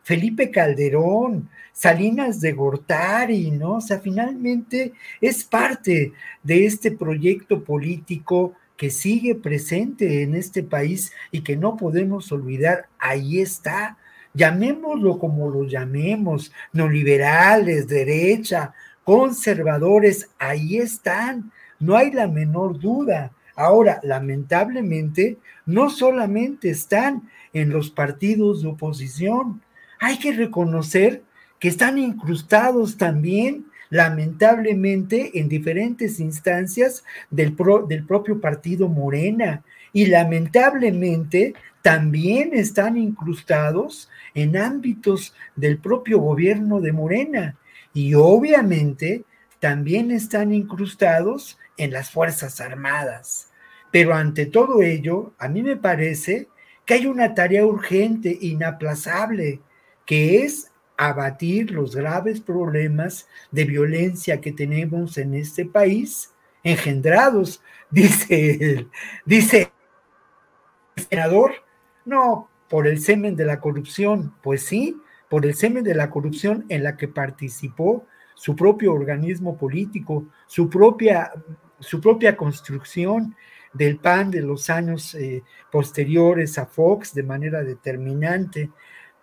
Felipe Calderón, Salinas de Gortari, ¿no? O sea, finalmente es parte de este proyecto político que sigue presente en este país y que no podemos olvidar, ahí está. Llamémoslo como lo llamemos, no liberales, derecha, conservadores, ahí están, no hay la menor duda. Ahora, lamentablemente, no solamente están en los partidos de oposición, hay que reconocer que están incrustados también lamentablemente en diferentes instancias del, propio partido Morena y lamentablemente también están incrustados en ámbitos del propio gobierno de Morena y obviamente también están incrustados en las Fuerzas Armadas. Pero ante todo ello, a mí me parece que hay una tarea urgente, inaplazable, que es abatir los graves problemas de violencia que tenemos en este país, engendrados, dice el, dice el senador, no por el semen de la corrupción, pues sí, por el semen de la corrupción en la que participó su propio organismo político, su propia su propia construcción del PAN de los años eh, posteriores a Fox de manera determinante,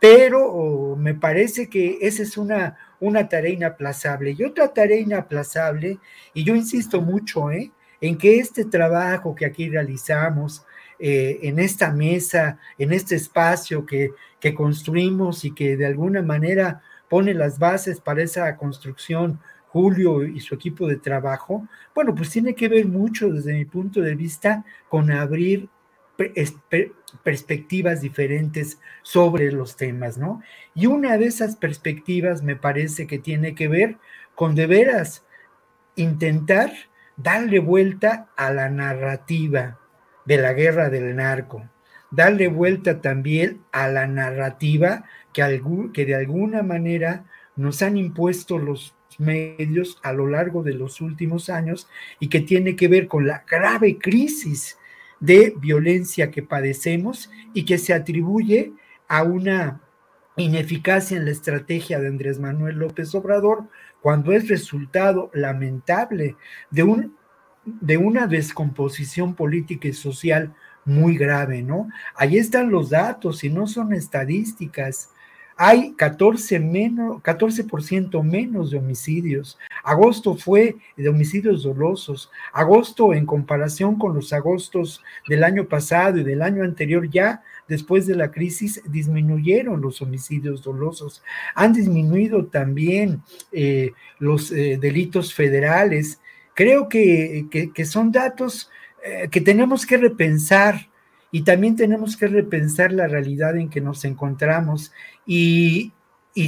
pero me parece que esa es una, una tarea inaplazable. Y otra tarea inaplazable, y yo insisto mucho ¿eh? en que este trabajo que aquí realizamos, eh, en esta mesa, en este espacio que, que construimos y que de alguna manera pone las bases para esa construcción Julio y su equipo de trabajo, bueno, pues tiene que ver mucho desde mi punto de vista con abrir perspectivas diferentes sobre los temas, ¿no? Y una de esas perspectivas me parece que tiene que ver con de veras intentar darle vuelta a la narrativa de la guerra del narco, darle vuelta también a la narrativa que, que de alguna manera nos han impuesto los medios a lo largo de los últimos años y que tiene que ver con la grave crisis de violencia que padecemos y que se atribuye a una ineficacia en la estrategia de Andrés Manuel López Obrador cuando es resultado lamentable de, un, de una descomposición política y social muy grave, ¿no? Ahí están los datos y no son estadísticas hay 14 menos, 14% menos de homicidios. Agosto fue de homicidios dolosos. Agosto, en comparación con los agostos del año pasado y del año anterior, ya después de la crisis, disminuyeron los homicidios dolosos. Han disminuido también eh, los eh, delitos federales. Creo que, que, son datos eh, que tenemos que repensar y también tenemos que repensar la realidad en que nos encontramos y,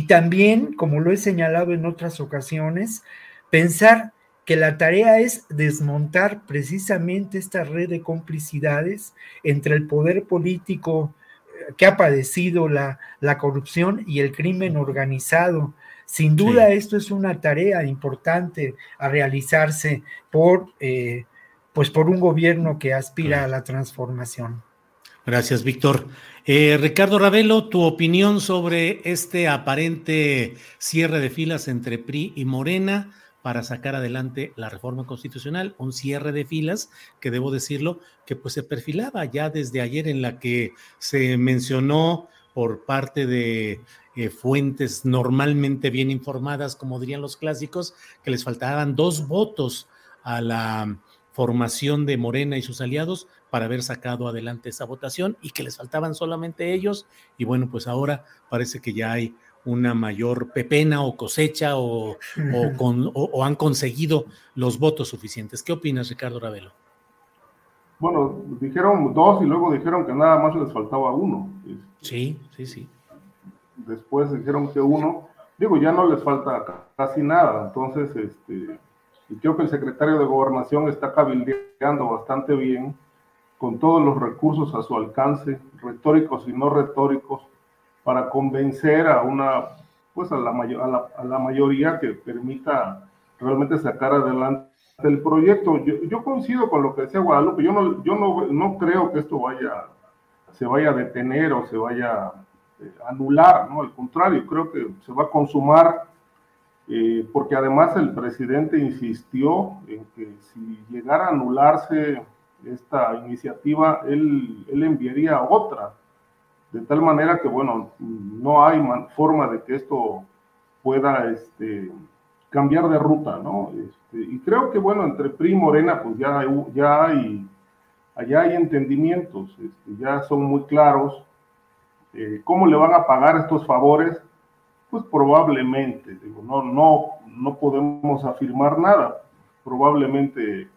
también, como lo he señalado en otras ocasiones, pensar que la tarea es desmontar precisamente esta red de complicidades entre el poder político eh, que ha padecido la, la corrupción y el crimen organizado. Sin duda, esto es una tarea importante a realizarse por, eh, pues por un gobierno que aspira a la transformación. Gracias, Víctor. Eh, Ricardo Ravelo, tu opinión sobre este aparente cierre de filas entre PRI y Morena para sacar adelante la reforma constitucional, un cierre de filas que debo decirlo que pues se perfilaba ya desde ayer en la que se mencionó por parte de eh, fuentes normalmente bien informadas, como dirían los clásicos, que les faltaban dos votos a la formación de Morena y sus aliados para haber sacado adelante esa votación y que les faltaban solamente ellos. Y bueno, pues ahora parece que ya hay una mayor pepena o cosecha o, con, o, han conseguido los votos suficientes. ¿Qué opinas, Ricardo Ravelo? Bueno, dijeron dos y luego dijeron que nada más les faltaba uno. Sí, sí, sí. Después dijeron que uno, digo, ya no les falta casi nada. Entonces, este, y creo que el secretario de Gobernación está cabildeando bastante bien, con todos los recursos a su alcance, retóricos y no retóricos, para convencer a una, pues a la, a la, mayoría que permita realmente sacar adelante el proyecto. Yo, coincido con lo que decía Guadalupe, yo no, yo no, no creo que esto vaya, se vaya a detener o se vaya a eh, anular, ¿no? Al contrario, creo que se va a consumar eh, porque además el presidente insistió en que si llegara a anularse esta iniciativa, él, él enviaría otra, de tal manera que, bueno, no hay forma de que esto pueda este, cambiar de ruta, ¿no? Este, y creo que, bueno, entre PRI y Morena, pues ya hay, ya hay, allá hay entendimientos, este, ya son muy claros eh, cómo le van a pagar estos favores pues probablemente, digo, no, no, no podemos afirmar nada, probablemente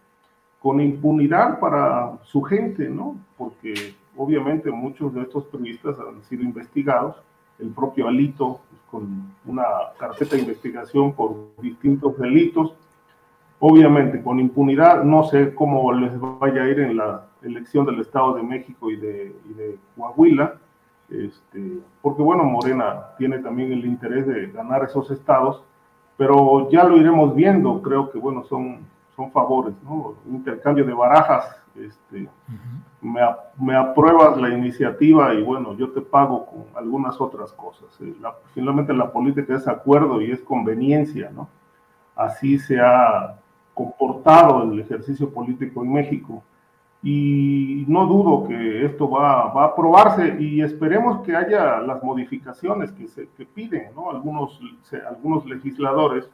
con impunidad para su gente, ¿no? Porque obviamente muchos de estos periodistas han sido investigados, el propio Alito pues, con una carpeta de investigación por distintos delitos, obviamente con impunidad, no sé cómo les vaya a ir en la elección del Estado de México y de, y de Coahuila, este, porque bueno, Morena tiene también el interés de ganar esos estados, pero ya lo iremos viendo, creo que bueno, son, son favores, ¿no? Intercambio de barajas, este, me, me, apruebas la iniciativa y bueno, yo te pago con algunas otras cosas. Eh, finalmente la política es acuerdo y es conveniencia, ¿no? Así se ha comportado el ejercicio político en México. Y no dudo que esto va, va a aprobarse y esperemos que haya las modificaciones que, se, que piden, ¿no? Algunos, algunos legisladores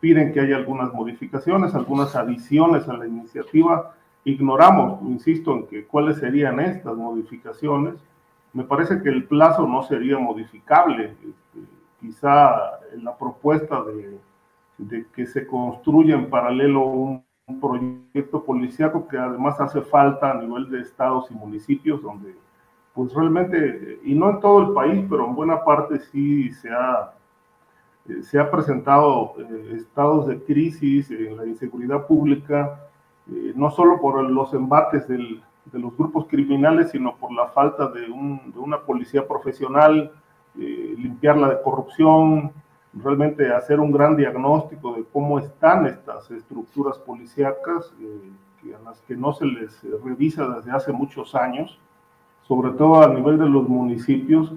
piden que haya algunas modificaciones, algunas adiciones a la iniciativa. Ignoramos, insisto, en que cuáles serían estas modificaciones. Me parece que el plazo no sería modificable. Este, quizá la propuesta de, de que se construya en paralelo un un proyecto policíaco que además hace falta a nivel de estados y municipios, donde pues realmente, y no en todo el país, pero en buena parte sí se ha, eh, se ha presentado eh, estados de crisis en la inseguridad pública, eh, no solo por los embates del, de los grupos criminales, sino por la falta de, un, de una policía profesional, limpiarla de corrupción, realmente hacer un gran diagnóstico de cómo están estas estructuras policíacas, eh, a las que no se les revisa desde hace muchos años, sobre todo a nivel de los municipios,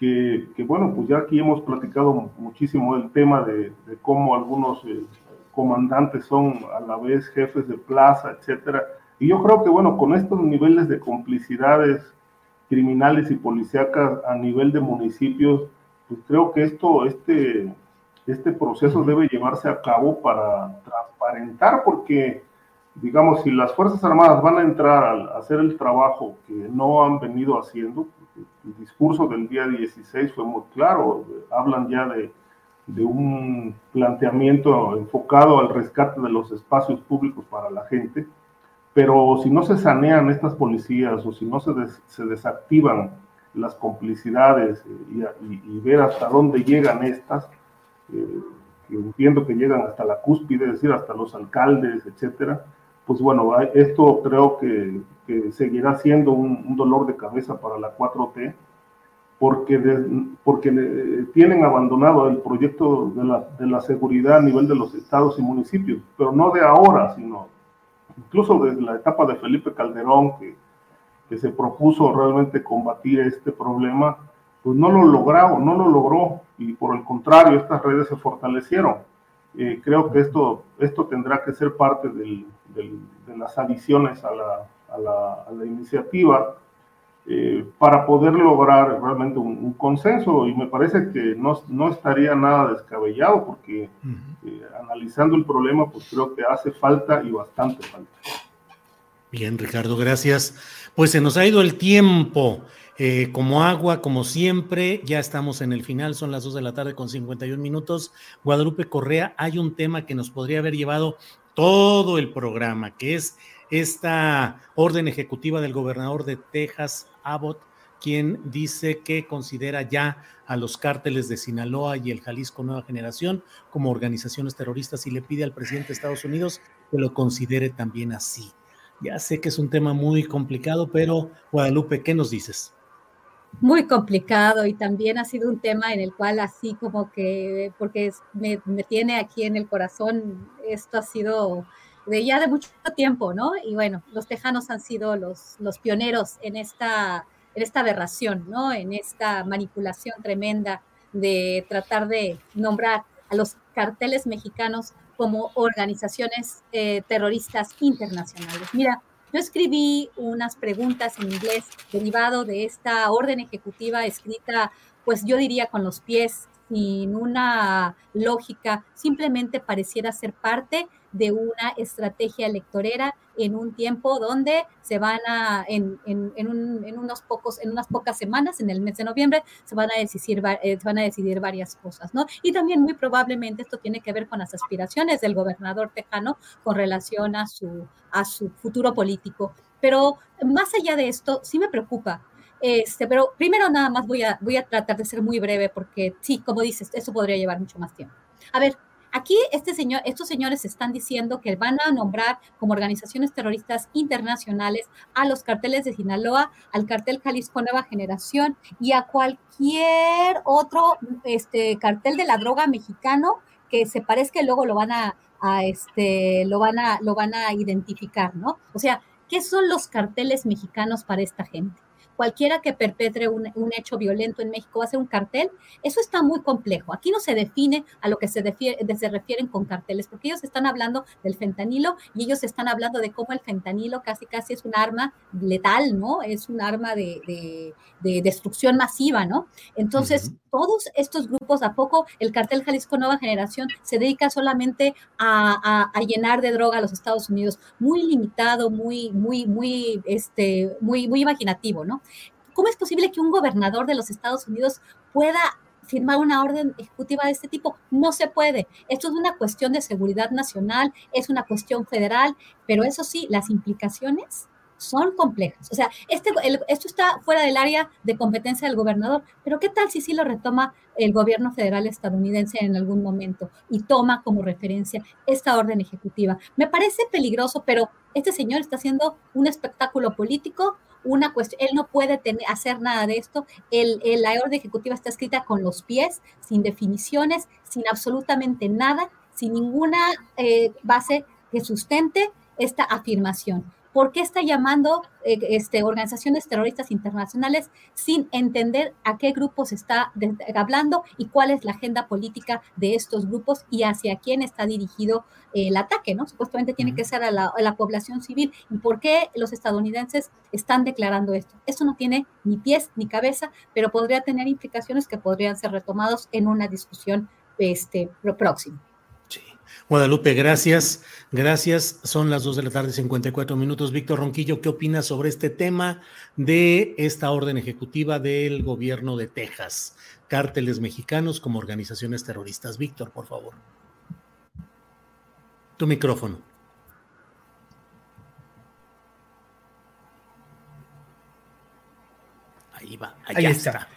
que, que bueno, pues ya aquí hemos platicado muchísimo el tema de, de cómo algunos eh, comandantes son a la vez jefes de plaza, etcétera. Y yo creo que, bueno, con estos niveles de complicidades criminales y policíacas a nivel de municipios, pues creo que esto, este, este proceso debe llevarse a cabo para transparentar, porque, digamos, si las Fuerzas Armadas van a entrar a hacer el trabajo que no han venido haciendo, el discurso del día 16 fue muy claro, hablan ya de, un planteamiento enfocado al rescate de los espacios públicos para la gente, pero si no se sanean estas policías o si no se, se desactivan las complicidades eh, y, ver hasta dónde llegan estas, eh, que entiendo que llegan hasta la cúspide, es decir, hasta los alcaldes, etcétera, pues bueno, esto creo que, seguirá siendo un, dolor de cabeza para la 4T, porque, porque eh, tienen abandonado el proyecto de la, de la seguridad a nivel de los estados y municipios, pero no de ahora, sino incluso desde la etapa de Felipe Calderón, que que se propuso realmente combatir este problema, pues no lo logró, no lo logró y por el contrario estas redes se fortalecieron. Eh, creo que esto, esto tendrá que ser parte del, del, de las adiciones a la, a la, a la iniciativa eh, para poder lograr realmente un, un, consenso y me parece que no, no estaría nada descabellado porque eh, analizando el problema pues creo que hace falta y bastante falta. Bien, Ricardo, gracias. Pues se nos ha ido el tiempo. Eh, como agua, como siempre, ya estamos en el final, son las 2 de la tarde con 51 minutos. Guadalupe Correa, hay un tema que nos podría haber llevado todo el programa, que es esta orden ejecutiva del gobernador de Texas, Abbott, quien dice que considera ya a los cárteles de Sinaloa y el Jalisco Nueva Generación como organizaciones terroristas y le pide al presidente de Estados Unidos que lo considere también así. Ya sé que es un tema muy complicado, pero Guadalupe, ¿qué nos dices? Muy complicado y también ha sido un tema en el cual así como que, porque me, me tiene aquí en el corazón, esto ha sido de ya de mucho tiempo, ¿no? Y bueno, los tejanos han sido los, los pioneros en esta, en esta aberración, ¿no? En esta manipulación tremenda de tratar de nombrar a los carteles mexicanos como organizaciones eh, terroristas internacionales. Mira, yo escribí unas preguntas en inglés derivado de esta orden ejecutiva escrita, pues yo diría con los pies, sin una lógica, simplemente pareciera ser parte de una estrategia electorera en un tiempo donde se van a, en, en, en, un, en, unos pocos, en unas pocas semanas, en el mes de noviembre, se van, a decidir, eh, van a decidir varias cosas, ¿no? Y también muy probablemente esto tiene que ver con las aspiraciones del gobernador tejano con relación a su, a su futuro político. Pero más allá de esto, sí me preocupa este, pero primero nada más voy a, voy a tratar de ser muy breve porque sí, como dices, eso podría llevar mucho más tiempo. A ver, Aquí este señor, estos señores están diciendo que van a nombrar como organizaciones terroristas internacionales a los carteles de Sinaloa, al cartel Jalisco Nueva Generación y a cualquier otro este, cartel de la droga mexicano que se parezca y luego lo van a, a, este, lo van a, lo van a identificar, ¿no? O sea, ¿qué son los carteles mexicanos para esta gente? Cualquiera que perpetre un, un, hecho violento en México va a ser un cartel, eso está muy complejo. Aquí no se define a lo que se, se refieren con carteles, porque ellos están hablando del fentanilo y ellos están hablando de cómo el fentanilo casi casi es un arma letal, ¿no? Es un arma de, de, de destrucción masiva, ¿no? Entonces, todos estos grupos, ¿a poco el cartel Jalisco Nueva Generación se dedica solamente a, a, llenar de droga a los Estados Unidos? Muy limitado, muy, muy, muy, este, muy, muy imaginativo, ¿no? ¿Cómo es posible que un gobernador de los Estados Unidos pueda firmar una orden ejecutiva de este tipo. No se puede. Esto es una cuestión de seguridad nacional, es una cuestión federal, pero eso sí, las implicaciones son complejas. O sea, este, esto está fuera del área de competencia del gobernador, pero ¿qué tal si sí lo retoma el gobierno federal estadounidense en algún momento y toma como referencia esta orden ejecutiva? Me parece peligroso, pero este señor está haciendo un espectáculo político, una cuestión, él no puede tener, hacer nada de esto, el, la orden ejecutiva está escrita con los pies, sin definiciones, sin absolutamente nada, sin ninguna eh, base que sustente esta afirmación. ¿Por qué está llamando eh, este, organizaciones terroristas internacionales sin entender a qué grupos está hablando y cuál es la agenda política de estos grupos y hacia quién está dirigido eh, el ataque? ¿no? Supuestamente tiene que ser a la, a la, población civil. ¿Y por qué los estadounidenses están declarando esto? Esto no tiene ni pies ni cabeza, pero podría tener implicaciones que podrían ser retomados en una discusión este, próxima. Guadalupe, gracias. Gracias. Son las 2 de la tarde, 54 minutos. Víctor Ronquillo, ¿qué opinas sobre este tema de esta orden ejecutiva del gobierno de Texas? Cárteles mexicanos como organizaciones terroristas. Víctor, por favor. Tu micrófono. Ahí va, Ahí está.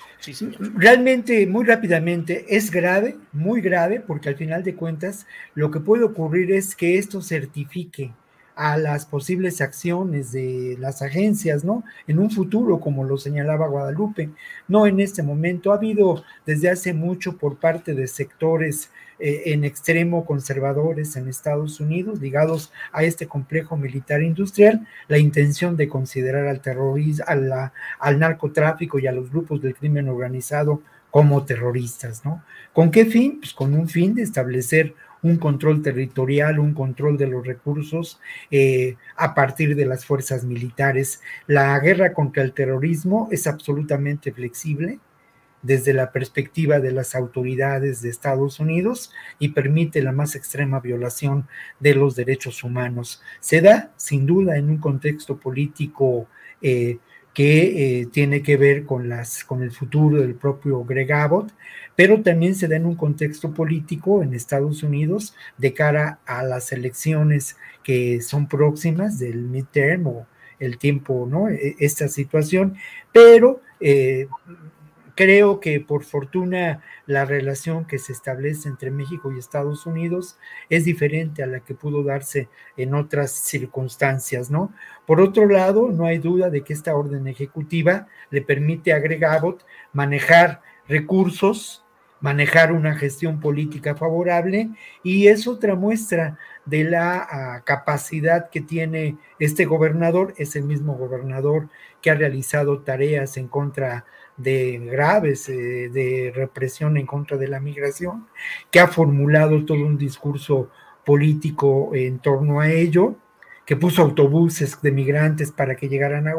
Realmente, muy rápidamente, es grave, muy grave, porque al final de cuentas lo que puede ocurrir es que esto certifique a las posibles acciones de las agencias, ¿no? En un futuro, como lo señalaba Guadalupe, no en este momento. Ha habido desde hace mucho por parte de sectores eh, en extremo conservadores en Estados Unidos ligados a este complejo militar industrial, la intención de considerar al terrorismo, al narcotráfico y a los grupos del crimen organizado como terroristas, ¿no? ¿Con qué fin? Pues con un fin de establecer un control territorial, un control de los recursos eh, a partir de las fuerzas militares. La guerra contra el terrorismo es absolutamente flexible desde la perspectiva de las autoridades de Estados Unidos y permite la más extrema violación de los derechos humanos. Se da, sin duda, en un contexto político eh, que eh, tiene que ver con, las, con el futuro del propio Greg Abbott, pero también se da en un contexto político en Estados Unidos de cara a las elecciones que son próximas del midterm o el tiempo, ¿no? E, esta situación, pero eh, creo que por fortuna la relación que se establece entre México y Estados Unidos es diferente a la que pudo darse en otras circunstancias, ¿no? Por otro lado, no hay duda de que esta orden ejecutiva le permite a Greg Abbott manejar recursos, manejar una gestión política favorable y es otra muestra de la ah, capacidad que tiene este gobernador, es el mismo gobernador que ha realizado tareas en contra de graves eh, de represión en contra de la migración, que ha formulado todo un discurso político en torno a ello, que puso autobuses de migrantes para que llegaran a,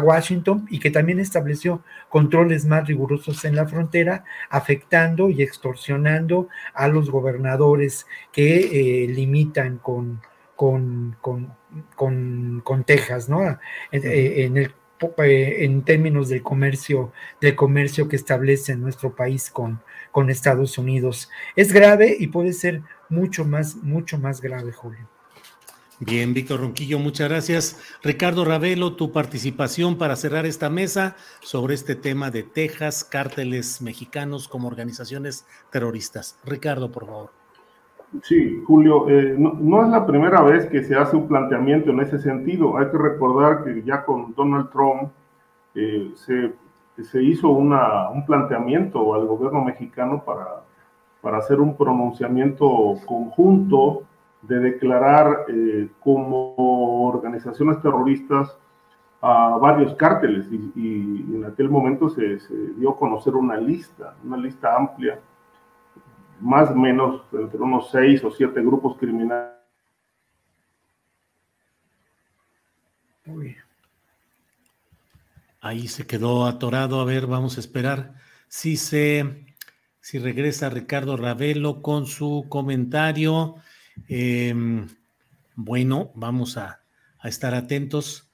Washington y que también estableció controles más rigurosos en la frontera, afectando y extorsionando a los gobernadores que eh, limitan con, con, con, Texas, ¿no? en el eh, en términos del comercio, del comercio que establece nuestro país con, con Estados Unidos. Es grave y puede ser mucho más, mucho más grave, Julio. Bien, Víctor Ronquillo, muchas gracias. Ricardo Ravelo, tu participación para cerrar esta mesa sobre este tema de Texas, cárteles mexicanos como organizaciones terroristas. Ricardo, por favor. Sí, Julio, eh, no, es la primera vez que se hace un planteamiento en ese sentido. Hay que recordar que ya con Donald Trump eh, se, hizo una, un planteamiento al gobierno mexicano para, para hacer un pronunciamiento conjunto de declarar eh, como organizaciones terroristas a varios cárteles y, en aquel momento se, dio a conocer una lista, una lista amplia, más o menos entre unos seis o siete grupos criminales. Ahí se quedó atorado. A ver, vamos a esperar si se, si regresa Ricardo Ravelo con su comentario. Em, bueno, vamos a, a estar atentos.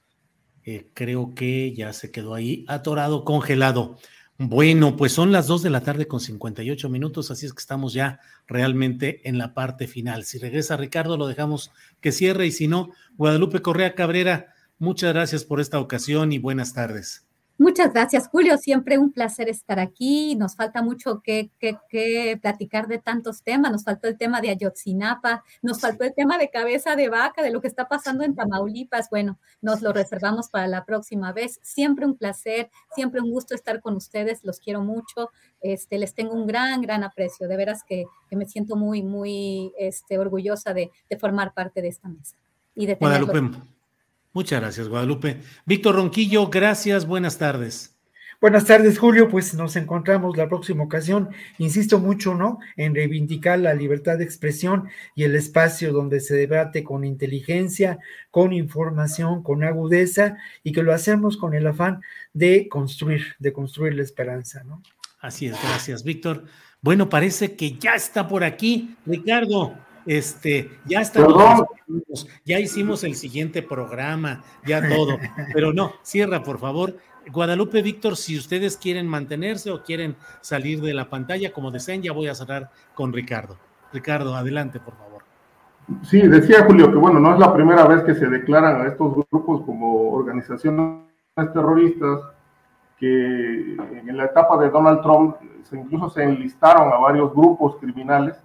Eh, creo que ya se quedó ahí atorado, congelado. Bueno, pues son las 2 de la tarde con 58 minutos, así es que estamos ya realmente en la parte final. Si regresa Ricardo, lo dejamos que cierre y si no, Guadalupe Correa Cabrera, muchas gracias por esta ocasión y buenas tardes. Muchas gracias, Julio. Siempre un placer estar aquí. Nos falta mucho que, platicar de tantos temas. Nos faltó el tema de Ayotzinapa, nos faltó el tema de cabeza de vaca, de lo que está pasando en Tamaulipas. Bueno, nos lo reservamos para la próxima vez. Siempre un placer, siempre un gusto estar con ustedes. Los quiero mucho. Este, les tengo un gran, gran aprecio. De veras que, me siento muy, muy este, orgullosa de, formar parte de esta mesa. Y de Muchas gracias, Guadalupe. Víctor Ronquillo, gracias, buenas tardes. Buenas tardes, Julio. Pues nos encontramos la próxima ocasión. Insisto mucho, ¿no? En reivindicar la libertad de expresión y el espacio donde se debate con inteligencia, con información, con agudeza y que lo hacemos con el afán de construir, de construir la esperanza, ¿no? Así es, gracias, Víctor. Bueno, parece que ya está por aquí, Ricardo. Este, ya estamos, ya hicimos el siguiente programa, ya todo, pero no, cierra por favor. Guadalupe, Víctor, si ustedes quieren mantenerse o quieren salir de la pantalla, como deseen, ya voy a cerrar con Ricardo. Ricardo, adelante, por favor. Sí, decía Julio que bueno, no es la primera vez que se declaran a estos grupos como organizaciones terroristas, que en la etapa de Donald Trump incluso se enlistaron a varios grupos criminales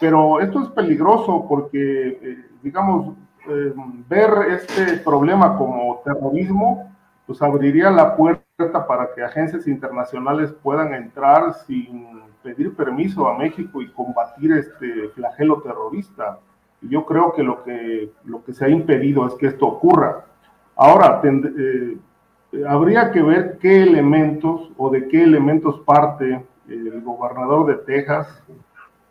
pero esto es peligroso porque, eh, digamos, eh, ver este problema como terrorismo, pues abriría la puerta para que agencias internacionales puedan entrar sin pedir permiso a México y combatir este flagelo terrorista. Y yo creo que lo que, lo que se ha impedido es que esto ocurra. Ahora, eh, habría que ver qué elementos o de qué elementos parte el gobernador de Texas,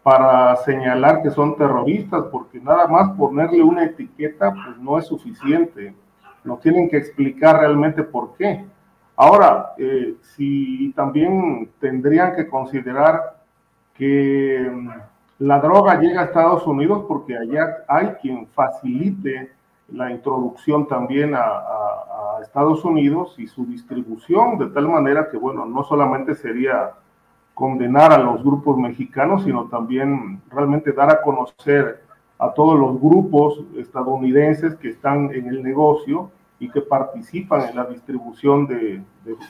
para señalar que son terroristas, porque nada más ponerle una etiqueta pues no es suficiente. Nos tienen que explicar realmente por qué. Ahora, eh, si también tendrían que considerar que mm, la droga llega a Estados Unidos porque allá hay quien facilite la introducción también a, a Estados Unidos y su distribución, de tal manera que, bueno, no solamente sería condenar a los grupos mexicanos, sino también realmente dar a conocer a todos los grupos estadounidenses que están en el negocio y que participan en la distribución de,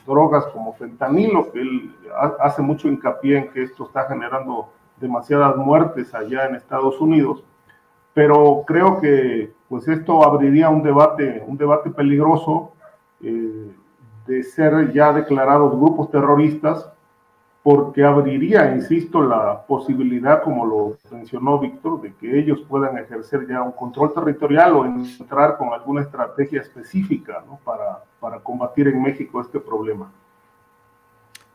drogas como fentanilo, que él hace mucho hincapié en que esto está generando demasiadas muertes allá en Estados Unidos. Pero creo que pues esto abriría un debate, un debate peligroso eh, de ser ya declarados grupos terroristas porque abriría, insisto, la posibilidad, como lo mencionó Víctor, de que ellos puedan ejercer ya un control territorial o entrar con alguna estrategia específica para, para combatir en México este problema.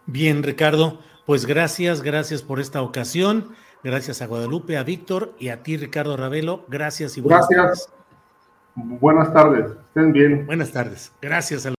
Bien, Ricardo, pues gracias, gracias por esta ocasión. Gracias a Guadalupe, a Víctor y a ti, Ricardo Ravelo. Gracias y buenas gracias. tardes. Buenas tardes, estén bien. Buenas tardes. Gracias a